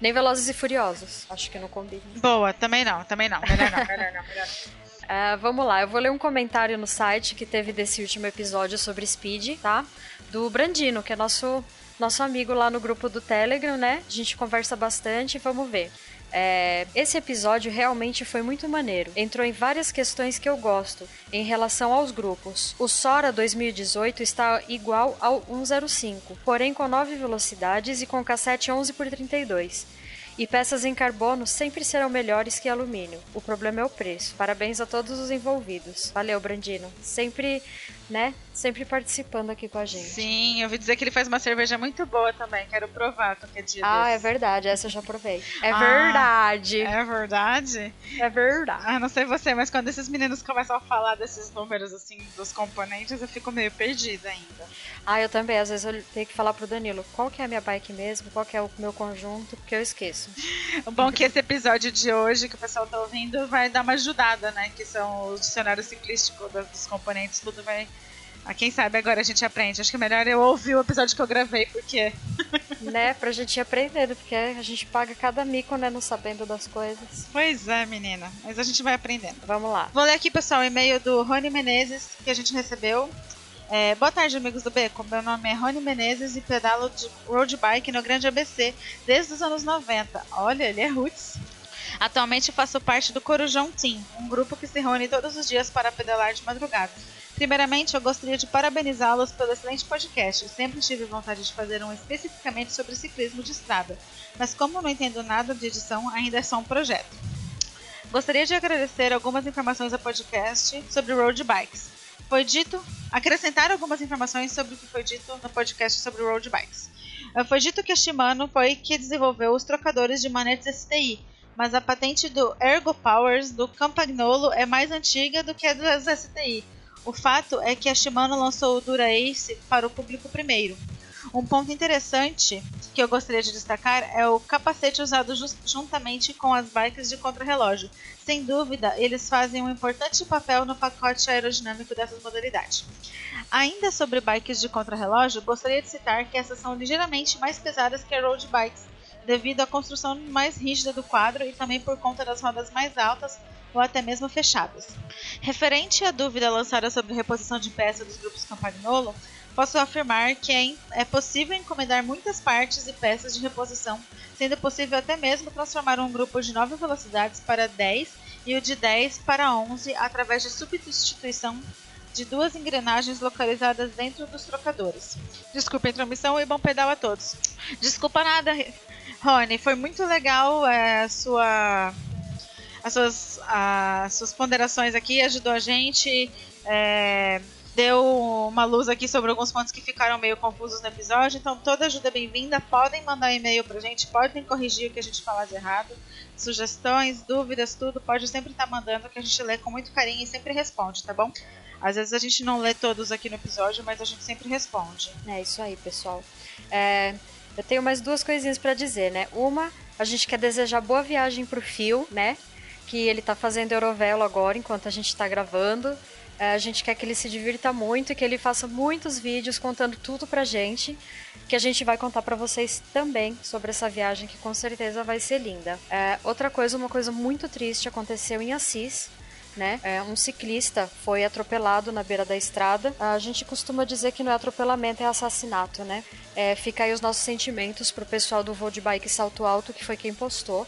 Nem Velozes e Furiosos. Acho que não combina. Boa, também não, também não. Melhor não, melhor não, melhor não. Uh, <laughs> vamos lá, eu vou ler um comentário no site que teve desse último episódio sobre Speed, tá? Do Brandino, que é nosso nosso amigo lá no grupo do Telegram, né? A gente conversa bastante, vamos ver. É, esse episódio realmente foi muito maneiro. Entrou em várias questões que eu gosto em relação aos grupos. O Sora 2018 está igual ao 105, porém com 9 velocidades e com cassete 11 por 32. E peças em carbono sempre serão melhores que alumínio. O problema é o preço. Parabéns a todos os envolvidos. Valeu, Brandino. Sempre né? Sempre participando aqui com a gente. Sim, eu ouvi dizer que ele faz uma cerveja muito boa também. Quero provar qualquer dia. Ah, é verdade. Essa eu já provei. É ah, verdade. É verdade? É verdade. Ah, não sei você, mas quando esses meninos começam a falar desses números, assim, dos componentes, eu fico meio perdida ainda. Ah, eu também. Às vezes eu tenho que falar pro Danilo qual que é a minha bike mesmo, qual que é o meu conjunto, porque eu esqueço. <laughs> O bom é que esse episódio de hoje, que o pessoal tá ouvindo, vai dar uma ajudada, né? Que são o dicionário ciclístico dos componentes, tudo vai ah, quem sabe agora a gente aprende. Acho que é melhor eu ouvir o episódio que eu gravei, porque. <laughs> né, pra gente ir aprendendo, porque a gente paga cada mico, né, não sabendo das coisas. Pois é, menina. Mas a gente vai aprendendo. Vamos lá. Vou ler aqui, pessoal, o e-mail do Rony Menezes, que a gente recebeu. É, boa tarde, amigos do Beco. Meu nome é Rony Menezes e pedalo de road bike no Grande ABC desde os anos 90. Olha, ele é roots. Atualmente faço parte do Corujão Team, um grupo que se reúne todos os dias para pedalar de madrugada. Primeiramente, eu gostaria de parabenizá-los pelo excelente podcast. Eu sempre tive vontade de fazer um especificamente sobre ciclismo de estrada, mas como não entendo nada de edição, ainda é só um projeto. Gostaria de agradecer algumas informações ao podcast sobre road bikes. Foi dito acrescentar algumas informações sobre o que foi dito no podcast sobre road bikes. Eh, foi dito que a Shimano foi que desenvolveu os trocadores de manetes STI, mas a patente do Ergo Powers do Campagnolo é mais antiga do que a das STI o fato é que a Shimano lançou o Dura Ace para o público primeiro. Um ponto interessante que eu gostaria de destacar é o capacete usado juntamente com as bikes de contrarrelógio. Sem dúvida, eles fazem um importante papel no pacote aerodinâmico dessas modalidades. Ainda sobre bikes de contrarrelógio, gostaria de citar que essas são ligeiramente mais pesadas que as road bikes, devido à construção mais rígida do quadro e também por conta das rodas mais altas ou até mesmo fechadas. Referente à dúvida lançada sobre reposição de peças dos grupos Campagnolo, posso afirmar que é, é possível encomendar muitas partes e peças de reposição, sendo possível até mesmo transformar um grupo de 9 velocidades para 10 e o de 10 para 11 através de substituição de duas engrenagens localizadas dentro dos trocadores. Desculpa a intromissão e bom pedal a todos. Desculpa nada, Rony, foi muito legal é, a sua as suas, as suas ponderações aqui, ajudou a gente, é, deu uma luz aqui sobre alguns pontos que ficaram meio confusos no episódio. Então, toda ajuda é bem-vinda. Podem mandar e-mail pra gente, podem corrigir o que a gente falar de errado. Sugestões, dúvidas, tudo, pode sempre estar tá mandando que a gente lê com muito carinho e sempre responde, tá bom? Às vezes a gente não lê todos aqui no episódio, mas a gente sempre responde. É isso aí, pessoal. É, eu tenho mais duas coisinhas para dizer, né? Uma, a gente quer desejar boa viagem pro Fio, né? Que ele tá fazendo Eurovelo agora, enquanto a gente tá gravando. É, a gente quer que ele se divirta muito e que ele faça muitos vídeos contando tudo pra gente, que a gente vai contar para vocês também sobre essa viagem que com certeza vai ser linda. É, outra coisa, uma coisa muito triste aconteceu em Assis. Né? É, um ciclista foi atropelado na beira da estrada. A gente costuma dizer que não é atropelamento, é assassinato, né? É, fica aí os nossos sentimentos pro pessoal do voo de bike salto alto, que foi quem postou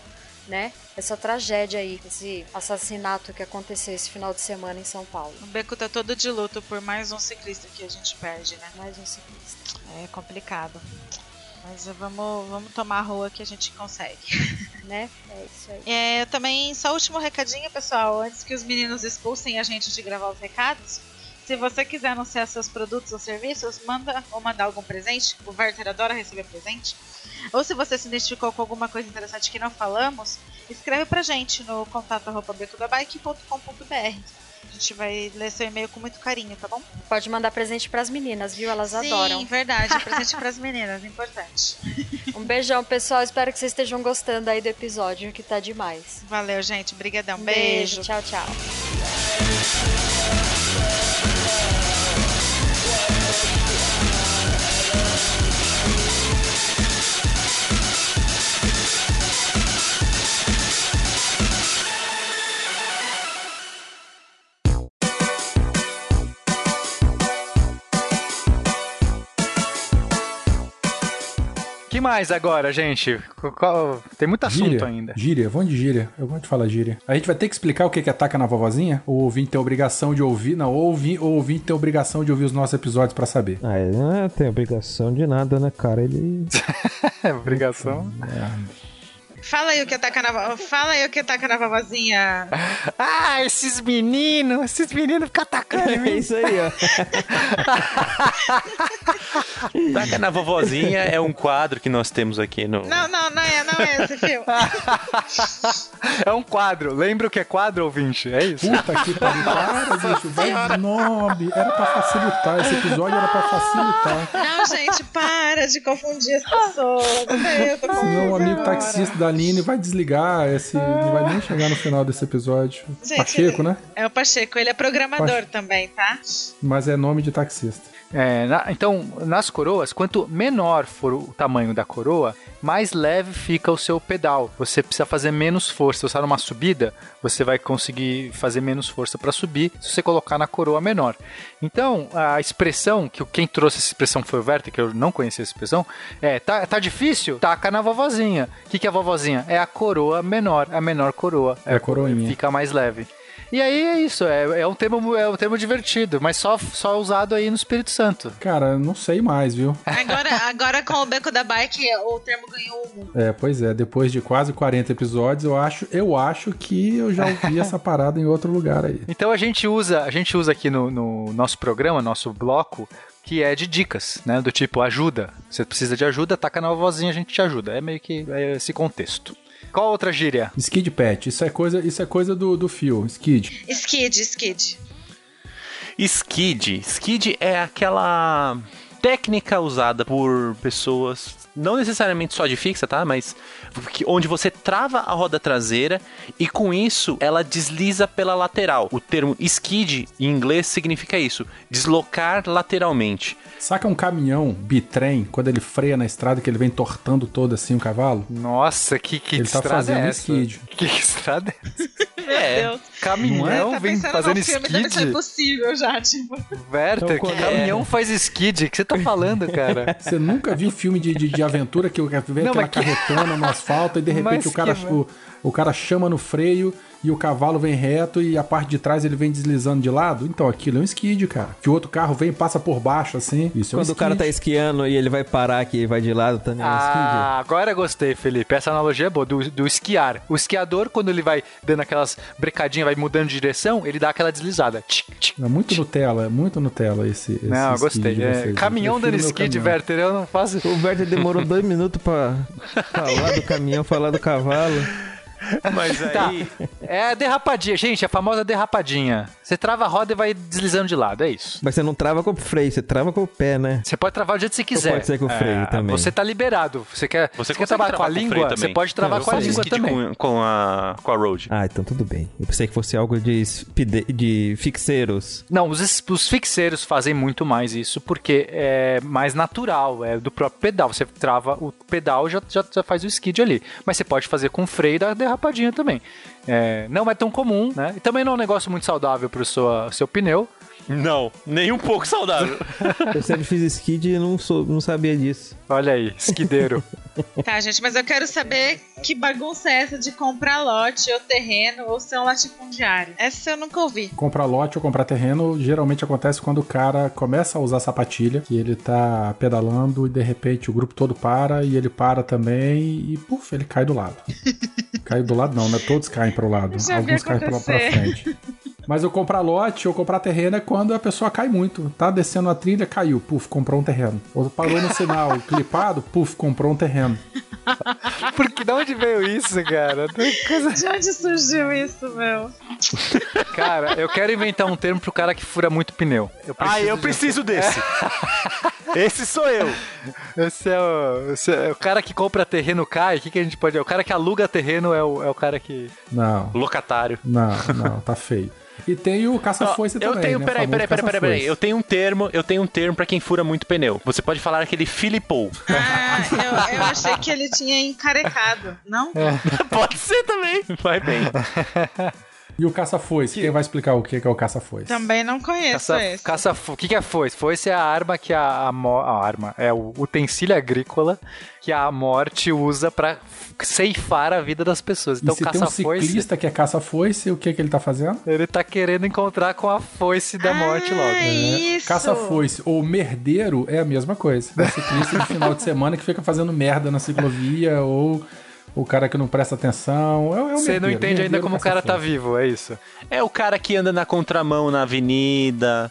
né? Essa tragédia aí, esse assassinato que aconteceu esse final de semana em São Paulo. O Beco tá todo de luto por mais um ciclista que a gente perde, né? Mais um ciclista. É complicado. Mas vamos, vamos tomar a rua que a gente consegue. <laughs> Né? É isso aí. É, também, só último recadinho, pessoal. Antes que os meninos expulsem a gente de gravar os recados, se você quiser anunciar seus produtos ou serviços, manda ou mandar algum presente. O Werther adora receber presente. Ou se você se identificou com alguma coisa interessante que não falamos, escreve pra gente no contato becodabike.com.br. A gente vai ler seu e-mail com muito carinho, tá bom? Pode mandar presente pras meninas, viu? Elas Sim, adoram. Sim, verdade. <laughs> Presente pras meninas, importante. Um beijão, pessoal. Espero que vocês estejam gostando aí do episódio, que tá demais. Valeu, gente. Obrigadão. Beijo. Beijo. Tchau, tchau. Mais agora, gente? Qual- Tem muito assunto Gíria, ainda. Gíria, vamos de gíria. Eu gosto de falar gíria. A gente vai ter que explicar o que que é taca na vovozinha? Ou o ouvinte tem obrigação de ouvir? Não, ou ouvi- ou o ouvinte tem obrigação de ouvir os nossos episódios pra saber. Ah, ele não tem obrigação de nada, né, cara? Ele. <laughs> É obrigação. Fala aí o que ataca na, Fala aí o que ataca na vovozinha. Ah, esses meninos, esses meninos ficam atacando em É isso aí, ó. <laughs> Taca na vovozinha é um quadro que nós temos aqui no. Não, não, não é, não é esse filme. É um quadro. Lembra o que é quadro, ouvinte? É isso? Puta que pariu. Para, bicho. Vai nome. Era pra facilitar. Esse episódio era pra facilitar. Não, gente, para de confundir as pessoas. Eu tô Senão o amigo agora. taxista da Aline vai desligar. Esse, não vai nem chegar no final desse episódio. Gente, Pacheco, né? É o Pacheco, ele é programador Pache- também, tá? Mas é nome de taxista. É, na- então, nas coroas, quanto menor for o tamanho da coroa, mais leve fica o seu pedal. Você precisa fazer menos força. Se você está numa subida, você vai conseguir fazer menos força para subir se você colocar na coroa menor. Então, a expressão, que quem trouxe essa expressão foi o Werther, que eu não conhecia essa expressão, é, tá, tá difícil? Taca na vovozinha. O que, que é a vovozinha? É a coroa menor, a menor coroa. É a coroinha. Fica mais leve. E aí é isso, é, é um termo, é um termo divertido, mas só, só usado aí no Espírito Santo. Cara, eu não sei mais, viu? Agora, agora com o beco da bike, o termo ganhou o mundo. É, pois é, depois de quase 40 episódios, eu acho, eu acho que eu já ouvi <laughs> essa parada em outro lugar aí. Então a gente usa, a gente usa aqui no, no nosso programa, nosso bloco, que é de dicas, né? Do tipo ajuda. Você precisa de ajuda, taca na vozinha, a gente te ajuda. É meio que é esse contexto. Qual outra gíria? Skid Pet, isso é coisa, isso é coisa do, do fio, Skid. Skid, skid. Skid. Skid é aquela. técnica usada por pessoas, não necessariamente só de fixa, tá? Mas que- onde você trava a roda traseira e com isso ela desliza pela lateral. O termo skid em inglês significa isso, deslocar lateralmente. Saca um caminhão bitrem, quando ele freia na estrada, que ele vem tortando todo assim o cavalo? Nossa, que, que Ele tá fazendo é essa? skid. <laughs> Que estrada é É. Deus. Caminhão tá vem fazendo filme, deve ser skid? possível já, tipo. Werther, Então, que quando- caminhão faz skid? O que você tá falando, cara? <laughs> Você nunca viu filme de, de, de aventura que vem Não, aquela que- carretona no asfalto e de <laughs> repente Mas o cara, que- o, o cara chama no freio e o cavalo vem reto e a parte de trás ele vem deslizando de lado? Então aquilo é um skid, cara. Que o outro carro vem e passa por baixo assim. Isso é um Quando o cara tá esquiando e ele vai parar aqui e vai de lado, também é um skid. Ah, agora gostei, Felipe. Essa analogia é boa, do, do esquiar. O esquiador, quando ele vai dando aquelas brecadinhas, vai mudando de direção, ele dá aquela deslizada. Tchic, tchic. É muito Nutella, é muito Nutella esse. esse Não, skid gostei. de É, caminhão dando skid. Werther, eu não faço. O Werther demorou dois minutos pra falar do caminhão, falar do cavalo. <laughs> Mas Tá. aí. É a derrapadinha, gente, a famosa derrapadinha. Você trava a roda e vai deslizando de lado, é isso. Mas você não trava com o freio, você trava com o pé, né? Você pode travar do jeito que você quiser. pode ser com o freio também? Você tá liberado. Você quer, você quer consegue trabalhar com a língua? também. Você pode travar Eu com a língua também. Com, com a, com a road. Ah, então tudo bem. Eu pensei que fosse algo de, de fixeiros. Não, os, os fixeiros fazem muito mais isso porque é mais natural, é do próprio pedal. Você trava o pedal já, já, já faz o skid ali. Mas você pode fazer com freio e dar derrapadinha também. É, não é tão comum, né? E também não é um negócio muito saudável pro sua, seu pneu. Não, nem um pouco saudável. <laughs> Eu sempre fiz skid e não, sou, não sabia disso. Olha aí, esquideiro. <laughs> Tá, gente, mas eu quero saber que bagunça é essa de comprar lote ou terreno ou ser um latifundiário. Essa eu nunca ouvi. Comprar lote ou comprar terreno geralmente acontece quando o cara começa a usar sapatilha, que ele tá pedalando e de repente o grupo todo para e ele para também e puf, ele cai do lado. <laughs> cai do lado não, né? Todos caem pro lado. Já Alguns caem pra, pra frente. Mas o comprar lote ou comprar terreno é quando a pessoa cai muito. Tá descendo a trilha, caiu, puf, comprou um terreno. Ou parou no sinal <laughs> clipado, puf, comprou um terreno. <laughs> Porque de onde veio isso, cara? Coisa- De onde surgiu isso, meu? <laughs> Cara, eu quero inventar um termo pro cara que fura muito pneu. Eu ah, eu de- preciso desse. Esse sou eu. Esse é o, esse é o cara que compra terreno cai. O que, que a gente pode. O cara que aluga terreno é o, é o cara que. Não, Locatário. não, não, tá feio. E tem o caça-foice eu também. tenho, né? peraí, peraí, peraí, peraí, peraí. Eu tenho um termo, eu tenho um termo pra quem fura muito pneu. Você pode falar aquele Filipou. Ah, eu, eu achei que ele tinha encarecado, não? <laughs> pode ser também. Vai bem. <laughs> E o caça-foice? Quem vai explicar o que que é o caça-foice? Também não conheço Caça, esse. caça, o que, que é foice? Foice é a arma que a, a, a arma é o utensílio agrícola que a morte usa pra ceifar a vida das pessoas. Então, e se tem um ciclista que é caça-foice, o que que ele tá fazendo? ele tá querendo encontrar com a foice da morte logo. Ah, isso. Caça-foice ou merdeiro é a mesma coisa. É o ciclista de final de semana que fica fazendo merda na ciclovia ou o cara que não presta atenção. É, é o Você não entende ainda como o cara tá vivo, é isso. É o cara que anda na contramão na avenida.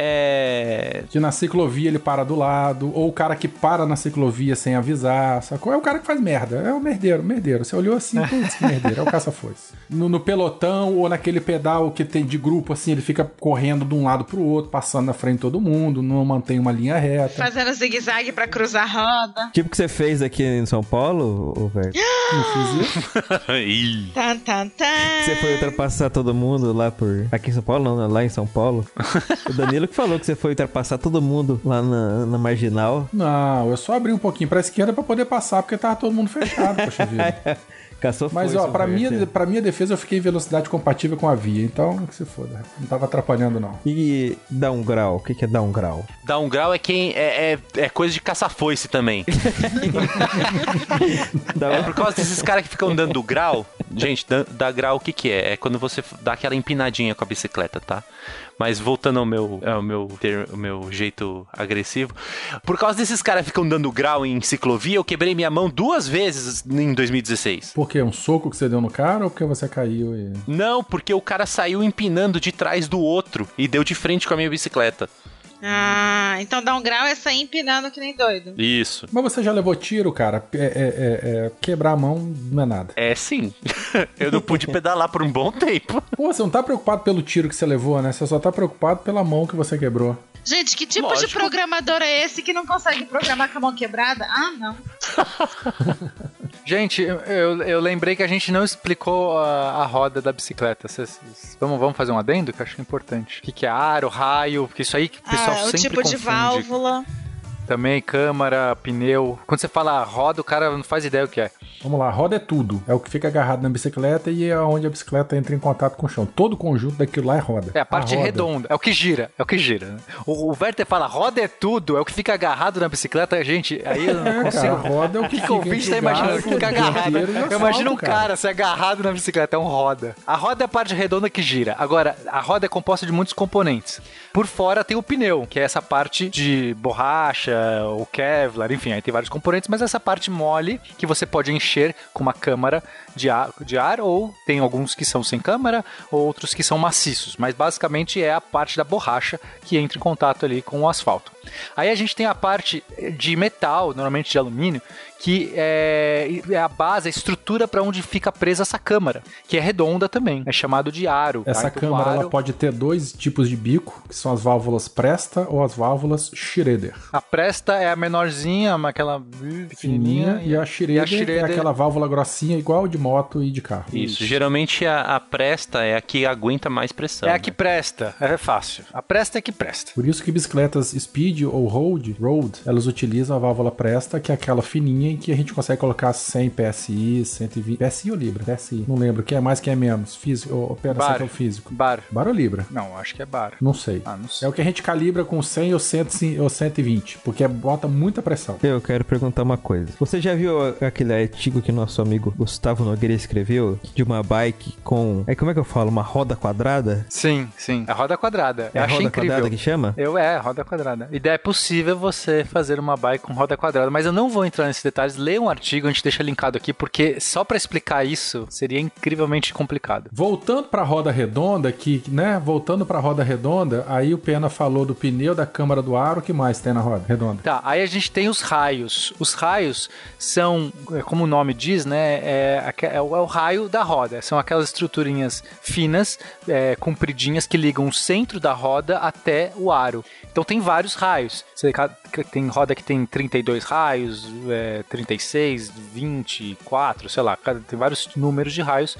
É. Que na ciclovia ele para do lado, ou o cara que para na ciclovia sem avisar, sacou? É o cara que faz merda, é o merdeiro, merdeiro. Você olhou assim, <laughs> putz, que merdeiro, é o caça-foice. No, no pelotão ou naquele pedal que tem de grupo, assim, ele fica correndo de um lado pro outro, passando na frente de todo mundo, não mantém uma linha reta. Fazendo zigue-zague pra cruzar a roda. Tipo que você fez aqui em São Paulo, ô Verto? Não fiz isso. <laughs> Tan, tan, tan. Você foi ultrapassar todo mundo lá por. Aqui em São Paulo, não, né? lá em São Paulo. <laughs> o Danilo que falou que você foi ultrapassar todo mundo lá na, na marginal. Não, eu só abri um pouquinho pra esquerda pra poder passar, porque tava todo mundo fechado, poxa vida. <laughs> Caçou Mas, ó, pra minha, pra minha defesa, eu fiquei em velocidade compatível com a via, então que se foda. Não tava atrapalhando, não. E dá um grau? O que, que é dar um grau? Dar um grau é quem. É, é, é coisa de caça-foice também. <laughs> É por causa desses caras que ficam dando grau. Gente, dá, dá grau o que que é? É quando você dá aquela empinadinha com a bicicleta, tá? Mas voltando ao meu, ao meu, ter, ao meu jeito agressivo. Por causa desses caras ficam dando grau em ciclovia, eu quebrei minha mão duas vezes em 2016. Por quê? Um soco que você deu no cara ou porque você caiu e. Não, porque o cara saiu empinando de trás do outro e deu de frente com a minha bicicleta. Ah, então dar um grau é sair empinando que nem doido. Isso. Mas você já levou tiro, cara? É, é- é- é- quebrar a mão não é nada. É sim. <laughs> Eu não pude pedalar por um bom tempo. Pô, você não tá preocupado pelo tiro que você levou, né? Você só tá preocupado pela mão que você quebrou. Gente, que tipo de Lógico. programador é esse que não consegue programar com a mão quebrada? Ah, não. <laughs> Gente, eu, eu- lembrei que a gente não explicou a, a roda da bicicleta. Cês- cês- vamos, vamos fazer um adendo que eu acho que é importante. O que, que é aro, raio, porque isso aí que o pessoal Ah, o sempre tipo de confunde. válvula. Também câmara, pneu. Quando você fala roda, o cara não faz ideia o que é. Vamos lá, a roda é tudo. É o que fica agarrado na bicicleta e é onde a bicicleta entra em contato com o chão. Todo o conjunto daquilo lá é roda. É a parte roda- redonda, é o que gira, é o que gira. né? O, o Werther fala, roda é tudo, é o que fica agarrado na bicicleta, gente, aí eu <laughs> não É, consigo... cara, a roda é o que que fica tá o imaginando garfo, que fica agarrado? o Eu imagino um asfalto, cara ser agarrado na bicicleta, é um roda. A roda é a parte redonda que gira. Agora, a roda é composta de muitos componentes. Por fora tem o pneu, que é essa parte de borracha, o Kevlar, enfim, aí tem vários componentes, mas essa parte mole que você pode encher com uma câmara de ar, de ar ou tem alguns que são sem câmara, outros que são maciços, mas basicamente é a parte da borracha que entra em contato ali com o asfalto. Aí a gente tem a parte de metal, normalmente de alumínio, que é, é a base, a estrutura para onde fica presa essa câmara, que é redonda também, é chamado de aro. tá? Essa Então, câmara ela aro- pode ter dois tipos de bico, que são as válvulas Presta ou as válvulas Schroeder. A presta é a menorzinha, aquela Fininha, pequenininha, e a Schroeder, Schroeder- é aquela válvula grossinha igual de moto e de carro. Isso. Geralmente a, a presta é a que aguenta mais pressão. é a né? que presta, é fácil. A presta é que presta. Por isso que bicicletas speed ou road, road, elas utilizam a válvula Presta, que é aquela fininha em que a gente consegue colocar 100 PSI, 120 PSI ou Libra? PSI. Não lembro, que é mais, que é menos. Físico, ou operação Bar. que é o físico. Bar. Bar ou Libra? Não, acho que é bar. Não sei. Ah, não sei. É o que a gente calibra com 100 ou, 100, ou 120, porque bota muita pressão. Eu quero perguntar uma coisa. Você já viu aquele artigo que nosso amigo Gustavo Nogueira escreveu? De uma bike com. É como é que eu falo? Uma roda quadrada? Sim, sim. A roda quadrada. É Eu a achei roda incrível. quadrada que chama? Eu é, roda quadrada. E é possível você fazer uma bike com roda quadrada, mas eu não vou entrar nesses detalhes. Leia um artigo, a gente deixa linkado aqui, porque só pra explicar isso seria incrivelmente complicado. Voltando para a roda redonda, que, né? Voltando para a roda redonda, aí o Pena falou do pneu, da câmara do ar, o que mais tem na roda redonda? Tá, aí a gente tem os raios. Os raios são, é, como o nome diz, né? É, é o, é o raio da roda. São aquelas estruturinhas finas, é, compridinhas, que ligam o centro da roda até o aro. Então tem vários raios. Você ca- tem roda que tem 32 raios, é, 36, 24, sei lá. Tem vários números de raios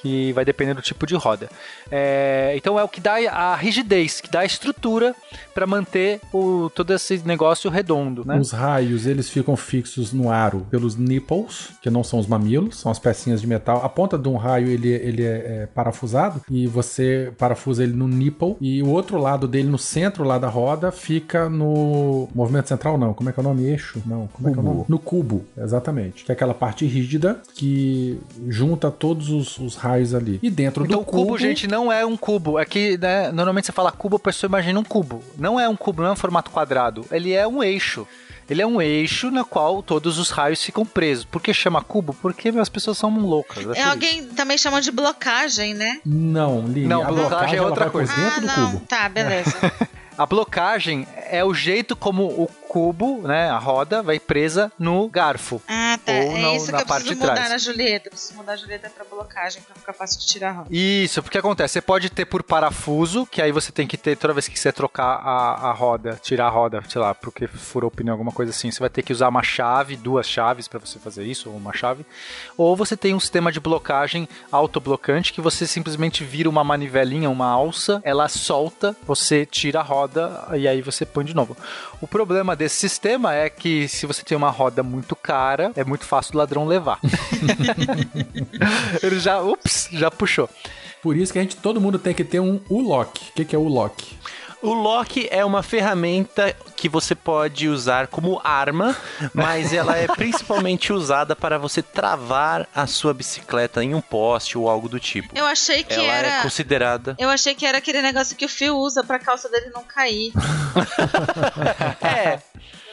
que vai depender do tipo de roda. É, então é o que dá a rigidez, que dá a estrutura para manter o, todo esse negócio redondo, né? Os raios, eles ficam fixos no aro pelos nipples, que não são os mamilos, são as pecinhas de metal. A ponta de um raio, ele, ele é, é parafusado e você parafusa ele no nipple e o outro lado dele, no centro lá da roda, fica no movimento central, não. Como é que é o nome? Eixo? Não. Como é que é o nome? No cubo, exatamente. Que é aquela parte rígida que junta todos os, os raios ali. E dentro Então do o cubo, gente, não é um cubo. É que, né, normalmente você fala cubo, a pessoa imagina um cubo. Não é um cubo, não é um formato quadrado. Ele é um eixo. Ele é um eixo na qual todos os raios ficam presos. Por que chama cubo? Porque as pessoas são loucas. É É isso. alguém também chama de blocagem, né? Não, Lili. Não, a blocagem blocagem é outra coisa. dentro ah, do não. cubo. Tá, beleza. <laughs> A blocagem é o jeito como o cubo, né, a roda, vai presa no garfo. Ah, tá. Ou é na- isso na que eu parte preciso de mudar trás. na Julieta. Eu preciso mudar a Julieta pra blocagem pra ficar fácil de tirar a roda. Isso, porque acontece, você pode ter por parafuso, que aí você tem que ter, toda vez que você trocar a, a roda, tirar a roda, sei lá, porque furou o pneu, alguma coisa assim, você vai ter que usar uma chave, duas chaves pra você fazer isso, ou uma chave. Ou você tem um sistema de blocagem autoblocante, que você simplesmente vira uma manivelinha, uma alça, ela solta, você tira a roda e aí você põe de novo. O problema desse sistema é que se você tem uma roda muito cara, é muito fácil do ladrão levar. <laughs> Ele já, ups, já puxou. Por isso que a gente, todo mundo tem que ter um U-Lock. O que, que é U-Lock? O lock é uma ferramenta que você pode usar como arma, mas ela é <laughs> principalmente usada para você travar a sua bicicleta em um poste ou algo do tipo. Eu achei que ela era. é considerada. Eu achei que era aquele negócio que o fio usa pra calça dele não cair. <laughs> É,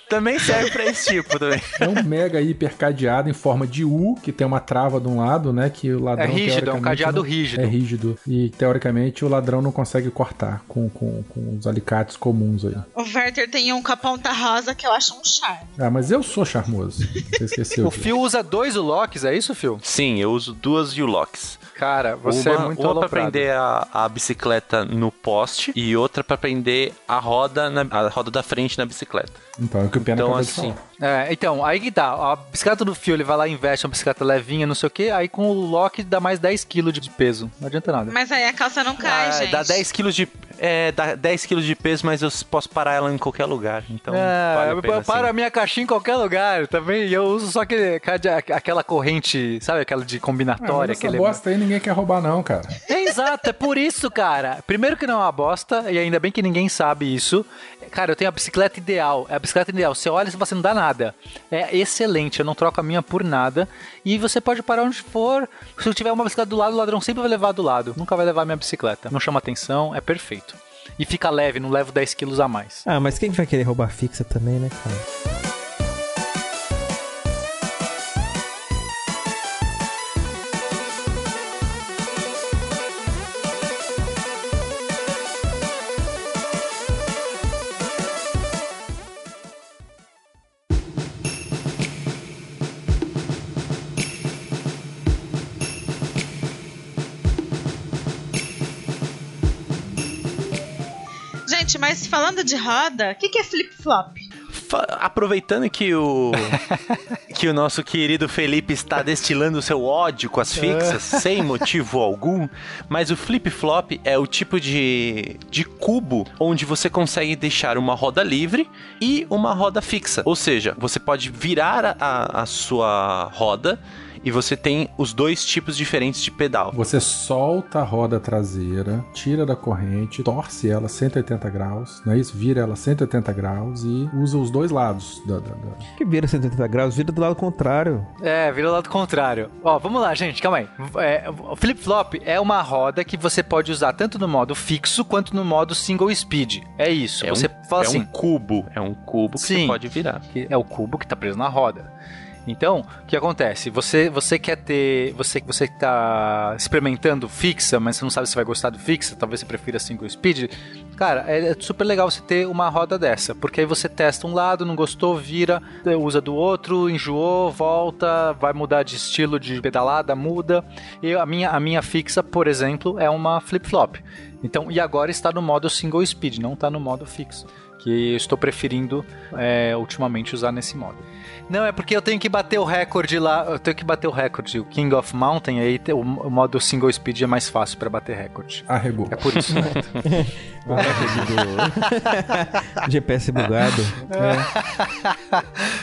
Também serve pra esse tipo também. É um mega hiper cadeado em forma de U, que tem uma trava de um lado, né? Que o ladrão. É rígido, é um cadeado não- rígido. É rígido. E teoricamente o ladrão não consegue cortar com, com, com os alicates comuns aí. O Werther tem um com a ponta rosa que eu acho um charme. Ah, mas eu sou charmoso. Você <laughs> esqueceu. O Phil usa dois locks, é isso, Phil? Sim, eu uso duas U-locks. Cara, você uma, é muito uma pra aloprado. prender a, a bicicleta no poste e outra pra prender a roda, na, a roda da frente na bicicleta. Então, é o que o Pena Então, assim. É, então, aí que tá. A bicicleta do Phil, ele vai lá e investe uma bicicleta levinha, não sei o quê, aí com o lock dá mais 10 kg de peso. Não adianta nada. Mas aí a calça não cai, Ah, gente. dá 10 quilos de é, dá 10 quilos de peso, mas eu posso parar ela em qualquer lugar. Então, É, vale a eu pena, paro sim. a minha caixinha em qualquer lugar também. E eu uso só aquele, aquela corrente, sabe? Aquela de Ah, combinatória. essa aquele... bosta aí ninguém quer roubar, não, cara. É exato, é por isso, cara. Primeiro que não é uma bosta, e ainda bem que ninguém sabe isso. Cara, eu tenho a bicicleta ideal. É a bicicleta ideal. Você olha e você não dá nada. É excelente, eu não troco a minha por nada. E você pode parar onde for. Se eu tiver uma bicicleta do lado, o ladrão sempre vai levar do lado. Nunca vai levar a minha bicicleta. Não chama atenção, é perfeito. E fica leve, não levo 10 quilos a mais. Ah, mas quem vai querer roubar fixa também, né, cara? Mas falando de roda, o que, que é flip-flop? Aproveitando que o <laughs> que o nosso querido Felipe está destilando seu ódio com as fixas sem motivo algum, mas o flip-flop é o tipo de, de cubo onde você consegue deixar uma roda livre e uma roda fixa. Ou seja, você pode virar a, a sua roda e você tem os dois tipos diferentes de pedal. Você solta a roda traseira, tira da corrente, torce ela 180 graus, não é isso? Vira ela 180 graus e usa os dois lados da. da- da- Que vira 180 graus, vira do lado contrário. É, vira o lado contrário. Ó, vamos lá, gente, calma aí. É, o flip-flop é uma roda que você pode usar tanto no modo fixo quanto no modo single speed. É isso. É você um, fala é assim, um cubo, é um cubo que Sim. você pode virar. que é o cubo que tá preso na roda. Então, o que acontece? Você, você quer ter. Você, você que tá experimentando fixa, mas você não sabe se vai gostar do fixa, talvez você prefira single speed. Cara, é, é super legal você ter uma roda dessa, porque aí você testa um lado, não gostou, vira, usa do outro, enjoou, volta, vai mudar de estilo de pedalada, muda. E a minha, a minha fixa, por exemplo, é uma flip-flop. Então, e agora está no modo single speed, não está no modo fixo. Que eu estou preferindo é, ultimamente usar nesse modo. Não, é porque eu tenho que bater o recorde lá. Eu tenho que bater o recorde, o King of Mountain, aí o, modo single speed é mais fácil para bater recorde. Arregou. É por isso. <laughs> <laughs> do GPS bugado.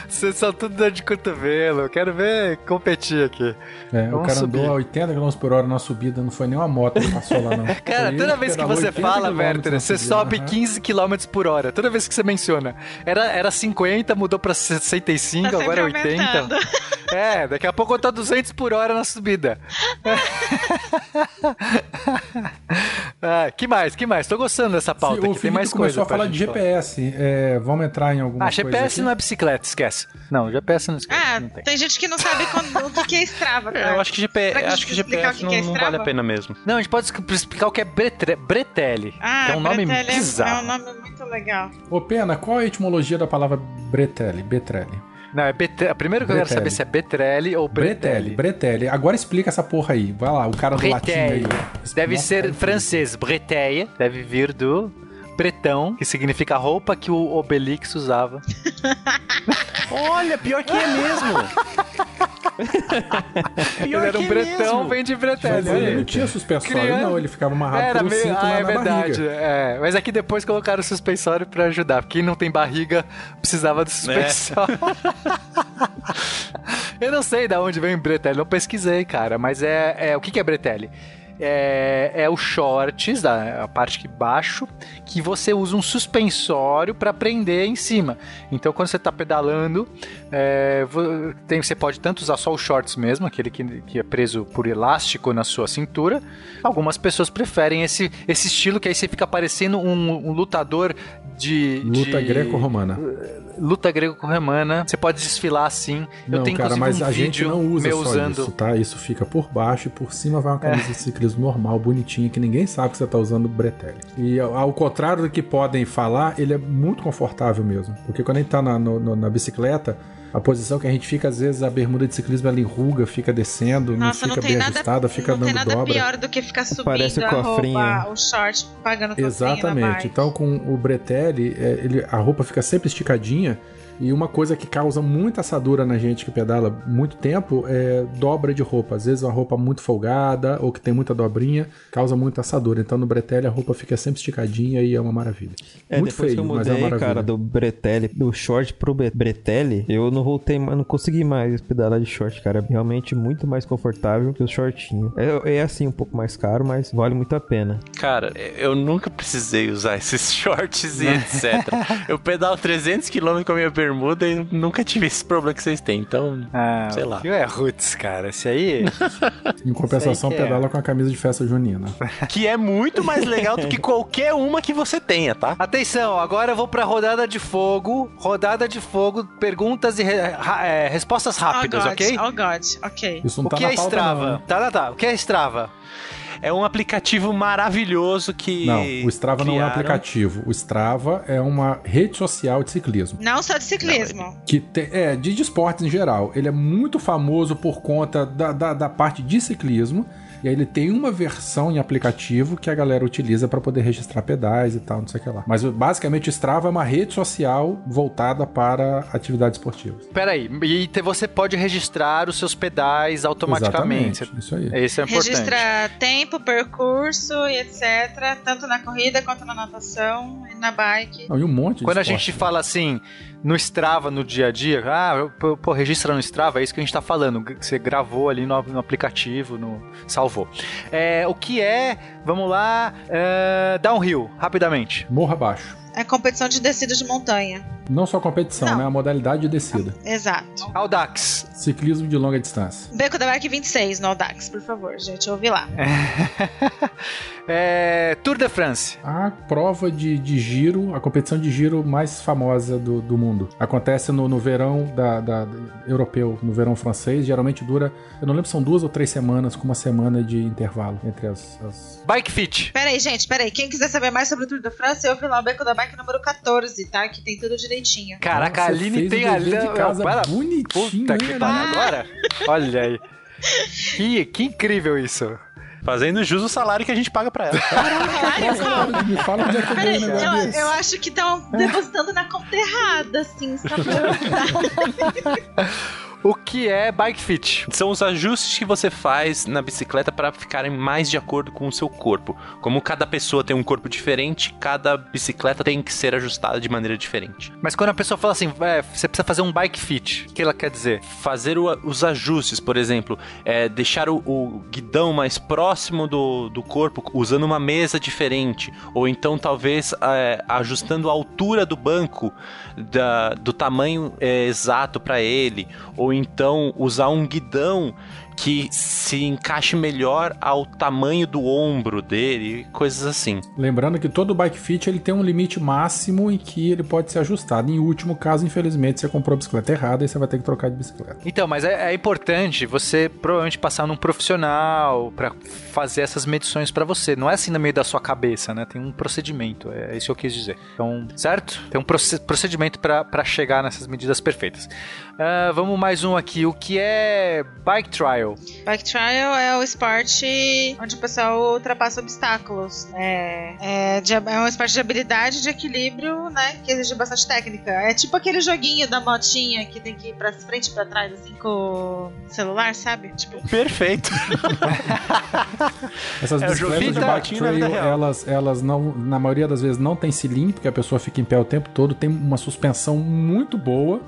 Vocês são tudo dor de cotovelo. Eu quero ver competir aqui. É, o cara subir. andou a 80 km por hora na subida, não foi nem uma moto que passou lá, não. <laughs> Cara, Foi toda vez que você 80 fala, Werther, você subida, sobe aham. 15 km por hora. Toda vez que você menciona. Era, era 50, mudou pra 65, Tá agora é sempre 80. aumentando. É, daqui a pouco eu tô 200 por hora na subida. <laughs> ah, que mais, que mais? Tô gostando dessa pauta Sim, aqui, tem mais Felipe começou coisa. a falar de GPS. É, vamos entrar em alguma Ah, coisa GPS aqui? não é bicicleta, esquece. Não, GPS não esquece. Ah, não tem. tem gente que não sabe quando- o que, é Strava, <laughs> cara. É, eu acho que, GP, acho que GPS que não, que é não vale a pena mesmo. Não, a gente pode explicar o que é bretre, Bretelli. Ah, que é um nome Bretelli é- bizarro. É um nome muito legal. Ô, Pena, qual é a etimologia da palavra bretelli? Betrelli. Não, é Betre... primeiro que eu quero Bretelli. saber se é Betrelli ou Bretelli, Bretelli. Bretelli. Agora explica essa porra aí. Vai lá, o cara do latim aí. Bretelli. Deve Nossa, ser francês. Bretelli deve vir do bretão, que significa roupa que o Obelix usava. <laughs> Olha, pior que é mesmo. Ele era um bretão, vem de Mas Bretelli. olha ele não tinha suspensório, Criança. não. Ele ficava amarrado Era pelo meio... cinto Ah, lá é na verdade. barriga. É. Mas aqui depois colocaram o suspensório pra ajudar. Quem não tem barriga precisava do suspensório. <laughs> Eu não sei de onde vem o Bretelli, não pesquisei, cara. Mas é, é o que, que é Bretelli? É, é o shorts, a parte que baixo, que você usa um suspensório para prender em cima. Então, quando você está pedalando, é, tem, você pode tanto usar só os shorts mesmo, aquele que, que é preso por elástico na sua cintura. Algumas pessoas preferem esse, esse estilo que aí você fica parecendo um, um lutador de. Luta de- greco-romana. luta grego-romana. Você pode desfilar assim. Não, eu tenho cara, mas um a gente não usa só usando. isso, tá? Isso fica por baixo e por cima vai uma É. camisa de ciclismo normal, bonitinha, que ninguém sabe que você tá usando bretelle. E ao contrário do que podem falar, ele é muito confortável mesmo. Porque quando a gente tá na, no- na bicicleta, a posição que a gente fica, às vezes a bermuda de ciclismo ela enruga, fica descendo, Nossa, não não fica tem bem nada, ajustada, fica não tem dando nada dobra. pior do que ficar subindo Parece a cofrinho. roupa, o short, pagando Exatamente. bike. Então, com o bretelle, é, ele, a roupa fica sempre esticadinha. E uma coisa que causa muita assadura na gente que pedala muito tempo é dobra de roupa. Às vezes uma roupa muito folgada ou que tem muita dobrinha causa muita assadura. Então no bretelle a roupa fica sempre esticadinha e é uma maravilha. É, muito depois feio, que eu mas é uma mudei, maravilha. cara, do Bretelli, do short pro Bre- Bretelli, eu não voltei, mais- não consegui mais pedalar de short, cara. É realmente muito mais confortável que o shortinho. É, é assim, um pouco mais caro, mas vale muito a pena. Cara, eu nunca precisei usar <laughs> esses shorts e etc. Eu pedalo 300 km com a minha bermuda e nunca tive esse problema que vocês têm. Então, Ah, Sei lá. o Fio é roots, cara. Esse aí. Em compensação, <laughs> que é. pedala com a camisa de festa junina. que é muito mais legal do que qualquer uma que você tenha, tá? Atenção, agora eu vou pra rodada de fogo. Rodada de fogo, perguntas e re- é, respostas rápidas, oh God, ok? Oh God, ok. Isso não O tá que na é pauta, Strava? não. Tá, tá, tá. O que é Strava? É um aplicativo maravilhoso que. Não, o Strava não é um criaram. aplicativo. O Strava é uma rede social de ciclismo. Não só de ciclismo. que tem, é de, de esportes em geral. Ele é muito famoso por conta da, da, da parte de ciclismo. E aí ele tem uma versão em aplicativo que a galera utiliza para poder registrar pedais e tal, não sei o que lá. Mas basicamente o Strava é uma rede social voltada para atividades esportivas. Peraí, e te- você pode registrar os seus pedais automaticamente. Exatamente, isso aí. Isso é importante. Registra tempo, percurso e etc. Tanto na corrida quanto na natação e na bike. Não, e um monte de Quando a esporte. gente fala assim, no Strava, no dia a dia, ah, pô, registra no Strava, é isso que a gente tá falando. que Você gravou ali no, no aplicativo, no salvou. É, o que é, vamos lá, é, downhill, rapidamente. Morra abaixo. É competição de descida de montanha. Não só competição, Não. né? A modalidade de descida. Exato. Audax. Ciclismo de longa distância. Beco da Bike 26 no Audax, por favor, gente. Ouvi lá. <laughs> É, Tour de France. A prova de, de giro, a competição de giro mais famosa do, do mundo. Acontece no, no verão da, da- da- europeu, no verão francês. Geralmente dura, eu não lembro se são duas ou três semanas, com uma semana de intervalo entre as. as- Bike Fit. Peraí, gente, peraí. Quem quiser saber mais sobre o Tour de France, ouve lá o Beco da Número 14, tá? Que tem tudo direitinho. Caraca, a Você Aline tem a de casa Para- bonitinho, Puta que pariu. Aline? Agora? Olha aí. <laughs> Que, que incrível isso. Fazendo jus o salário que a gente paga pra ela. Fala, Me fala onde é que eu Peraí, eu acho que estão depositando na conta errada, assim, sabe? <laughs> O que é Bike Fit? São os ajustes que você faz na bicicleta para ficarem mais de acordo com o seu corpo. Como cada pessoa tem um corpo diferente, cada bicicleta tem que ser ajustada de maneira diferente. Mas quando a pessoa fala assim, é, você precisa fazer um Bike Fit, o que ela quer dizer? Fazer o- os ajustes, por exemplo, é, deixar o, o guidão mais próximo do, do corpo usando uma mesa diferente, ou então talvez é, ajustando a altura do banco da- do tamanho é, exato para ele, ou então usar um guidão que se encaixe melhor ao tamanho do ombro dele, coisas assim. Lembrando que todo bike fit ele tem um limite máximo em que ele pode ser ajustado. Em último caso, infelizmente, você comprou a bicicleta errada e você vai ter que trocar de bicicleta. Então, mas é, é importante você provavelmente passar num profissional pra fazer essas medições pra você. Não é assim no meio da sua cabeça, né? Tem um procedimento, é isso que eu quis dizer. Então, certo? Tem um proce- procedimento pra pra chegar nessas medidas perfeitas. Ah, vamos mais um aqui. O que é Bike Trial? Bike trial é o esporte onde o pessoal ultrapassa obstáculos. É, é, de- é um esporte de habilidade de equilíbrio, né? Que exige bastante técnica. É tipo aquele joguinho da motinha que tem que ir pra frente e pra trás, assim, com o celular, sabe? Tipo, Perfeito. <laughs> Essas É, bicicletas de bike trail, elas, elas não, na maioria das vezes, não tem cilindro, porque a pessoa fica em pé o tempo todo, tem uma suspensão muito boa.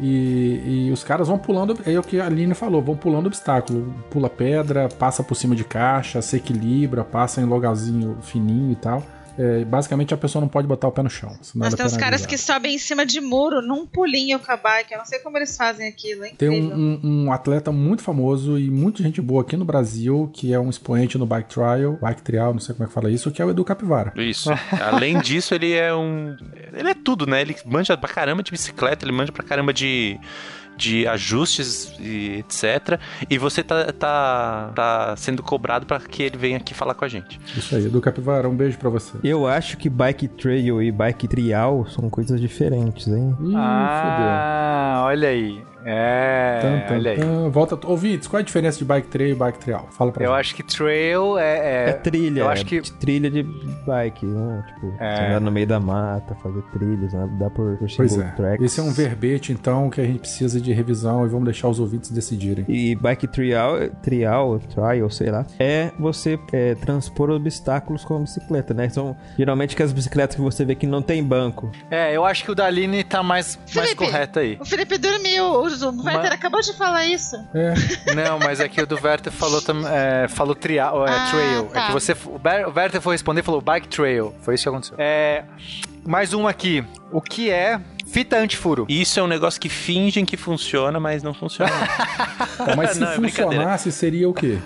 E, e os caras vão pulando, é o que a Aline falou, vão pulando obstáculo. Pula pedra, passa por cima de caixa, se equilibra, passa em logalzinho fininho e tal. É, basicamente a pessoa não pode botar o pé no chão. senão Mas tem uns caras que sobem em cima de muro num pulinho com a bike. Eu não sei como eles fazem aquilo, é Tem um, um- um atleta muito famoso e muita gente boa aqui no Brasil, que é um expoente no bike trial, bike trial, não sei como é que fala isso, que é o Edu Capivara. Isso. Além <laughs> disso, ele é um. Ele é tudo, né? Ele manja pra caramba de bicicleta, ele manja pra caramba de. De ajustes e etc. E você tá, tá, tá sendo cobrado pra que ele venha aqui falar com a gente. Isso aí, Edu Capivara, um beijo pra você. Eu acho que bike trail e bike trial são coisas diferentes, hein? Ih, Ah, olha aí. É, fodeu. Tan, tan, olha aí. Volta, ouvintes, qual é a diferença de bike trail e bike trial? Fala pra Eu gente. acho que trail é. É, trilha, Eu acho é que. de trilha de bike, né? Tipo, É. andar no meio da mata, fazer trilhas, né? Dá por, por Pois é. tracks. Esse é um verbete, então, que a gente precisa de revisão e vamos deixar os ouvintes decidirem. E bike trial, trial, trial, sei lá, é você é, transpor obstáculos com a bicicleta, né? São geralmente que as bicicletas que você vê que não tem banco. É, eu acho que o da Aline tá mais, mais Felipe. correto aí. O Felipe dormiu, o o Werther acabou de falar isso. É, Não, mas é que o do Werther falou, tam- é, falou trial, é, Ah, trail. tá. É que você, o Werther foi responder e falou bike trail. Foi isso que aconteceu. É, mais um aqui. O que é fita antifuro? Isso é um negócio que fingem que funciona, mas não funciona. <laughs> Mas se Não, é funcionasse, seria o quê?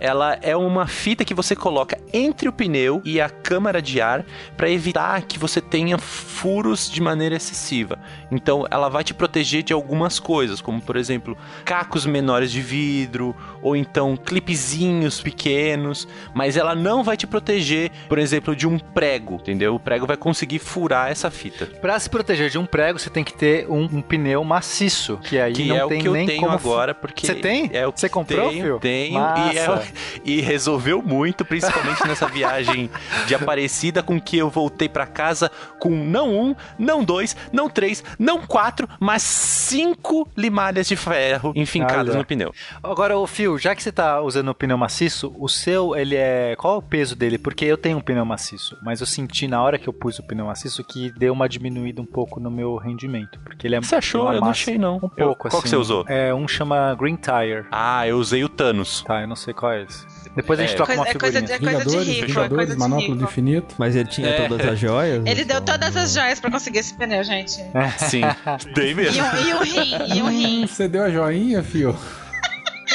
Ela é uma fita que você coloca entre o pneu e a câmara de ar para evitar que você tenha furos de maneira excessiva. Então, ela vai te proteger de algumas coisas, como por exemplo, cacos menores de vidro ou então clipezinhos pequenos, mas ela não vai te proteger, por exemplo, de um prego, entendeu? O prego vai conseguir furar essa fita. Pra se proteger de um prego, você tem que ter um, um pneu maciço. Que aí Que não é o tem que eu nem tenho como agora, porque Você tem? É o que Você comprou, tenho, fio? Tenho, e, é- <laughs> e resolveu muito, principalmente nessa viagem de Aparecida, com que eu voltei pra casa com não um, não dois, não três, não quatro, mas cinco limalhas de ferro enfincadas Olha. no pneu. Agora, o Fio, já que você tá usando o pneu maciço, o seu, ele é. Qual é o peso dele? Porque eu tenho um pneu maciço, mas eu senti na hora que eu pus o pneu maciço que deu uma diminuída um pouco no meu rendimento. Porque ele é. Você achou? Eu não achei, não. Um Eu- pouco, qual assim. que você usou? É, um chama Green Tire. Ah, eu usei o Thanos. Tá, eu não sei qual é esse. Depois a gente É. troca uma Coisa- é coisa figurinha. de- coisa Vingadores, rico, é Vingadores, coisa de Manopla do rico. Infinito. Mas ele tinha É. todas as joias? Ele deu então- todas as joias pra conseguir esse pneu, gente. Sim, <laughs> dei E mesmo. um, e um rim, e um rim. Você deu a joinha, fio?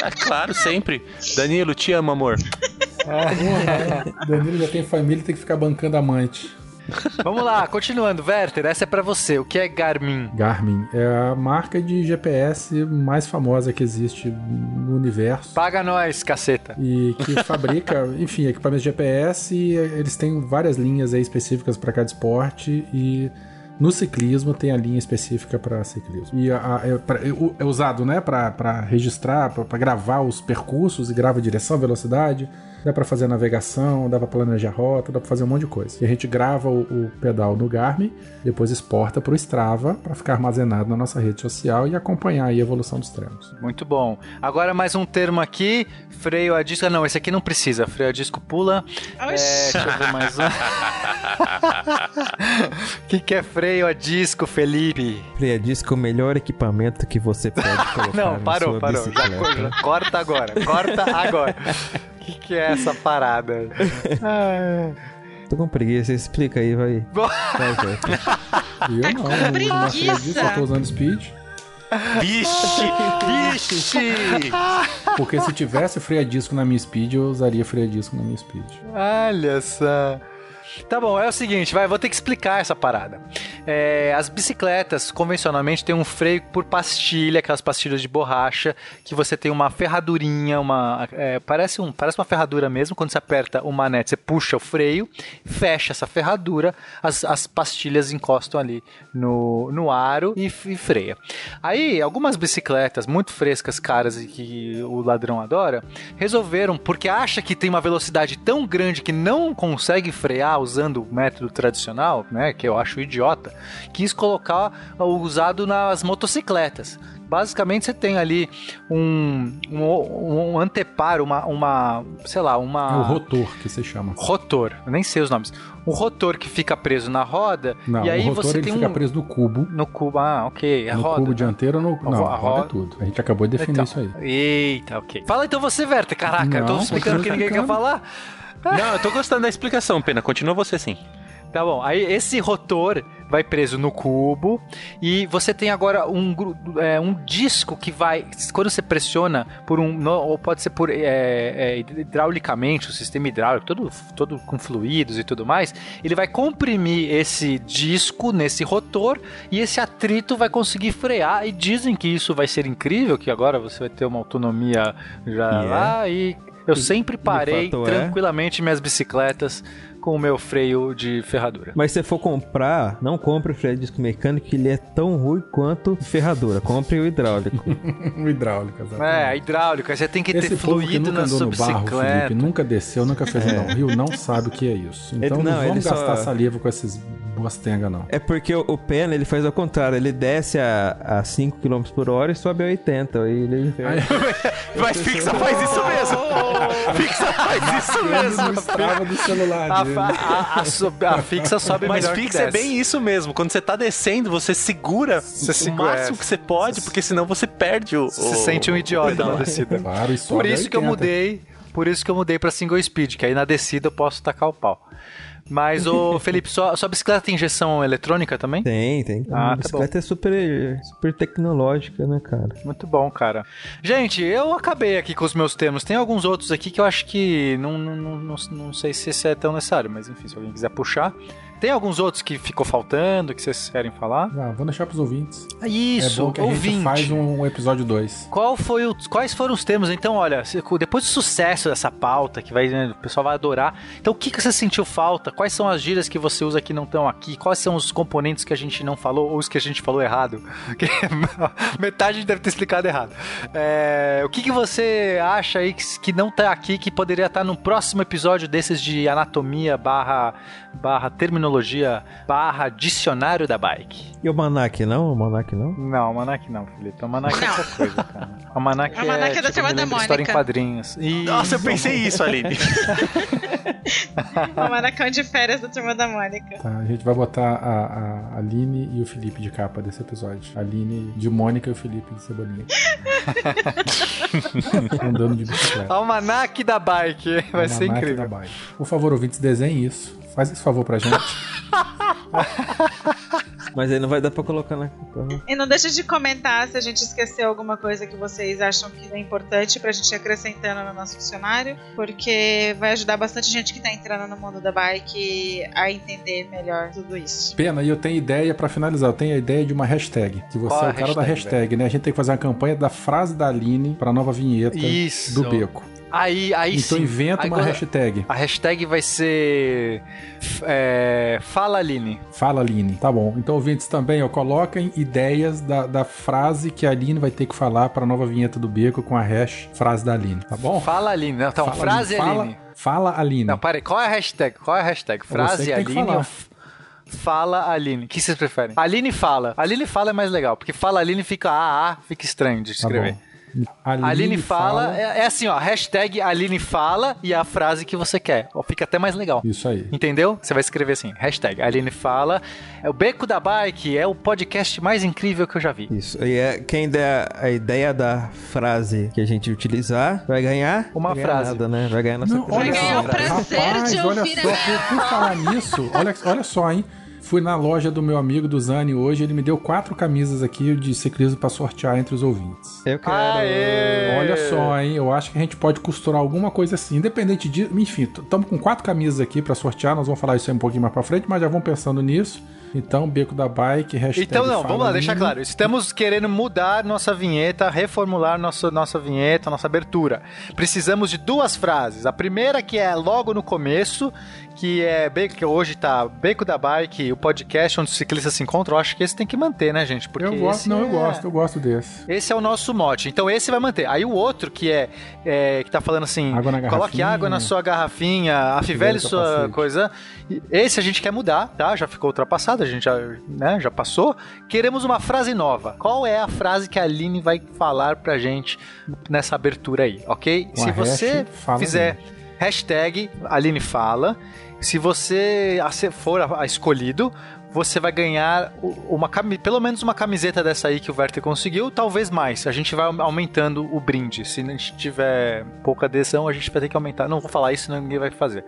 É <laughs> claro, sempre. Danilo, te amo, amor. Porra, Danilo já tem família e tem que ficar bancando amante. Vamos lá, continuando. Werther, essa é pra você. O que é Garmin? Garmin é a marca de GPS mais famosa que existe no universo. Paga nós, caceta. E que fabrica, <laughs> enfim, equipamentos de GPS e eles têm várias linhas aí específicas para cada esporte e no ciclismo tem a linha específica para ciclismo. E a- a- é, pra- é é usado, né, para registrar, para gravar os percursos e grava direção, velocidade. Dá para fazer navegação, dá para planejar rota, dá para fazer um monte de coisa. E a gente grava o, o pedal no Garmin, depois exporta para o Strava para ficar armazenado na nossa rede social e acompanhar aí a evolução dos treinos. Muito bom. Agora mais um termo aqui, freio a disco. Ah, não, esse aqui não precisa. Freio a disco pula. É, deixa eu ver mais um. O <laughs> que, que é freio a disco, Felipe? Freia disco é o melhor equipamento que você pode <laughs> colocar Não, na parou, sua parou. Já corta agora. Corta agora. O que, que é essa parada? <laughs> Ah, Tô com preguiça, explica aí, vai. <laughs> Vai, vai. Eu não, não uso mais preguiça. disso, só tô usando speed. Vixe, vixe. Porque se tivesse freio a disco na minha speed, eu usaria freio a disco na minha speed. Olha só. Tá bom, é o seguinte, vai, vou ter que explicar essa parada. É, as bicicletas, convencionalmente, tem um freio por pastilha, aquelas pastilhas de borracha, que você tem uma ferradurinha, uma. é, parece, um, parece uma ferradura mesmo. Quando você aperta o manete, você puxa o freio, fecha essa ferradura, as, as pastilhas encostam ali no, no aro e, e freia. Aí, algumas bicicletas muito frescas, caras e que o ladrão adora, resolveram, porque acha que tem uma velocidade tão grande que não consegue frear usando o método tradicional, né, que eu acho idiota, quis colocar o usado nas motocicletas. Basicamente você tem ali um, um, um anteparo, uma, uma, sei lá, uma... É o rotor que se chama. rotor, eu nem sei os nomes. Um rotor que fica preso na roda Não, e aí o rotor você tem fica um preso no cubo. no cubo, ah, ok, a no roda. cubo né? dianteiro no. Não, a roda é tudo. A gente acabou de definir Então, isso aí. Eita, ok. Fala então você, Werther. Caraca, eu tô Não, explicando continua que ninguém quer falar. Não, eu tô gostando da explicação, Pena. Continua você sim. Tá bom, aí esse rotor vai preso no cubo e você tem agora um, é, um disco que vai, quando você pressiona por um, ou pode ser por é, é, hidraulicamente, o sistema hidráulico, todo, todo com fluidos e tudo mais, ele vai comprimir esse disco nesse rotor e esse atrito vai conseguir frear e dizem que isso vai ser incrível, que agora você vai ter uma autonomia já E é. lá e eu sempre parei é. tranquilamente minhas bicicletas com o meu freio de ferradura. Mas se for comprar, não compre o freio de disco mecânico, que ele é tão ruim quanto ferradura. Compre o hidráulico. <laughs> o hidráulico, exatamente. É, hidráulica, você tem que Esse ter fluido nunca na andou sua barro, bicicleta. Felipe, nunca desceu, nunca fez um downhill, não sabe o que é isso. Então Ele- não, não, vamos só- gastar saliva com esses bostenga, não. É porque o, o Pena, ele faz ao contrário. Ele desce a, a 5 km por hora e sobe a 80. Aí ele... <laughs> Mas Fixa faz isso mesmo. <laughs> Fixa faz isso mesmo. Do celular A, dele. fa- <laughs> a- a a fixa sobe Mas melhor que fixa é bem isso mesmo. Quando você tá descendo, você segura Você o segura, máximo é. que você pode, porque senão você perde o. Você se sente um idiota na descida. Claro, e Por isso que eu 80. mudei, por isso que eu mudei pra single speed, que aí na descida eu posso tacar o pau. Mas, ô <laughs> Felipe, sua, sua bicicleta tem injeção eletrônica também? Tem, tem. Ah, a tá bicicleta é super, super tecnológica, né, cara? Muito bom, cara. Gente, eu acabei aqui com os meus termos. Tem alguns outros aqui que eu acho que não, não, não, não, não sei se esse é tão necessário, mas enfim, se alguém quiser puxar. Tem alguns outros que ficou faltando, que vocês querem falar? Ah, vou deixar pros ouvintes. Ah, Isso, é bom que a ouvinte. gente faz um, um episódio 2. Qual foi o- quais foram os termos? Então, olha, depois do sucesso dessa pauta, que vai, né, o pessoal vai adorar. Então, o que, que você sentiu falta? Quais são as gírias que você usa que não estão aqui? Quais são os componentes que a gente não falou ou os que a gente falou errado? <laughs> <laughs> Metade a gente deve ter explicado errado. É, o que, que você acha aí que, que não tá aqui, que poderia estar no próximo episódio desses de anatomia barra, barra terminologia barra dicionário da bike? E o Manac, não? O Manac, não? Não, Almanac não, Felipe. Almanac é Não. outra coisa, cara. Almanac, Almanac <laughs> é da tipo, da lembra História em Mônica. quadrinhos. Nossa, eu pensei isso, Aline. <laughs> O Maracão de férias da turma da Mônica. Tá, a gente vai botar a, a Aline e o Felipe de capa desse episódio. A Aline de Mônica e o Felipe de Cebolinha. <laughs> Andando de bicicleta. Almanac da bike. Vai ser Almanac incrível. da bike. Por favor, ouvintes, desenhem isso. Faz esse favor pra gente. <laughs> Mas aí não vai dar pra colocar na né? E não deixa de comentar se a gente esqueceu alguma coisa que vocês acham que é importante pra gente ir acrescentando no nosso funcionário, porque vai ajudar bastante gente que tá entrando no mundo da bike a entender melhor tudo isso. Pena, e eu tenho ideia pra finalizar. Eu tenho a ideia de uma hashtag. Que você Qual é o cara da hashtag, hashtag, né? A gente tem que fazer uma campanha da frase da Aline pra nova vinheta Isso. do Beco. Aí, aí então sim. inventa uma hashtag. A hashtag vai ser. É, Fala Aline. Fala, Aline. Tá bom. Então, ouvintes também, ó, coloquem ideias da, da frase que a Aline vai ter que falar pra nova vinheta do Beco com a hash frase da Aline. Tá bom? Fala Aline. Não, então, Fala, frase fala, Aline. Fala, Aline. Não, peraí. Qual é a hashtag? Qual é a hashtag? Frase que tem que Aline Fala Aline. O que vocês preferem? Aline fala. Aline fala é mais legal, porque fala Aline fica AA, fica estranho de Tá escrever. bom. Aline, Aline fala, É, é assim, ó, hashtag Aline fala e a frase que você quer. Ó, Fica até mais legal. Isso aí. Entendeu? Você vai escrever assim, hashtag Aline fala. É o Beco da Bike, é o podcast mais incrível que eu já vi. Isso. E é, quem der a ideia da frase que a gente utilizar vai ganhar. Uma vai ganhar frase. Nada, né? Vai ganhar nossa Não, olha ganhar o prazer rapaz, de olha ouvir a só, minha por, por falar nisso, olha, olha só, hein? Fui na loja do meu amigo do Zani hoje, ele me deu quatro camisas aqui de ciclismo pra sortear entre os ouvintes. Eu quero. Aê! Olha só, hein? Eu acho que a gente pode costurar alguma coisa assim. Independente disso, enfim, estamos com quatro camisas aqui pra sortear. Nós vamos falar isso aí um pouquinho mais pra frente, mas já vamos pensando nisso. Então, Beco da Bike, hashtag Então não, vamos lá, deixar claro. Estamos querendo mudar nossa vinheta, reformular nossa, nossa vinheta, nossa abertura. Precisamos de duas frases. A primeira que é logo no começo, que é que hoje tá Beco da Bike, o podcast onde os ciclistas se encontram. Eu acho que esse tem que manter, né, gente? Porque Eu gosto, esse não, é- eu gosto, eu gosto desse. Esse é o nosso mote. Então esse vai manter. Aí o outro que é, é, que tá falando assim, Água coloque água na sua garrafinha, afivele sua capacete. coisa. Esse a gente quer mudar, tá? Já ficou ultrapassado, a gente já, né, já passou. Queremos uma frase nova. Qual é a frase que a Aline vai falar pra gente nessa abertura aí, ok? Com a Se você fizer hashtag Aline fala, se você for a escolhido, você vai ganhar uma pelo menos uma camiseta dessa aí que o Werther conseguiu, talvez mais. A gente vai aumentando o brinde. Se a gente tiver pouca adesão, a gente vai ter que aumentar. Não vou falar isso, senão ninguém vai fazer.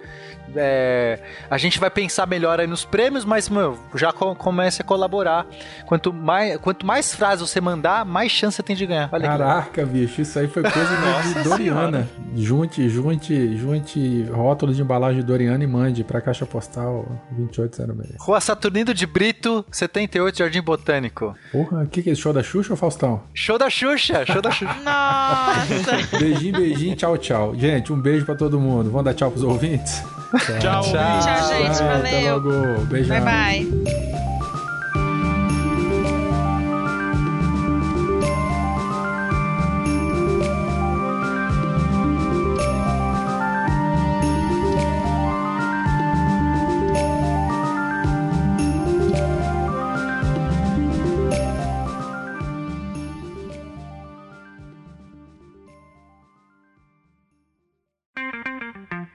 É, a gente vai pensar melhor aí nos prêmios, mas meu, já co- comece a colaborar. Quanto mais, quanto mais frases você mandar, mais chance você tem de ganhar. Olha. Caraca, bicho, isso aí foi coisa de- de Doriana. Junte, junte, junte rótulos de embalagem Doriana e mande pra caixa postal 2806. Rua Saturnino de Brito, 78, Jardim Botânico. Porra, o que, que é esse show da Xuxa ou Faustão? Show da Xuxa, show da Xuxa. <laughs> <laughs> Nossa! Beijinho, beijinho, tchau, tchau. Gente, um beijo pra todo mundo. Vamos dar tchau pros ouvintes? Tchau. Tchau. Tchau, gente. Até Valeu. logo. Beijão. Bye, bye.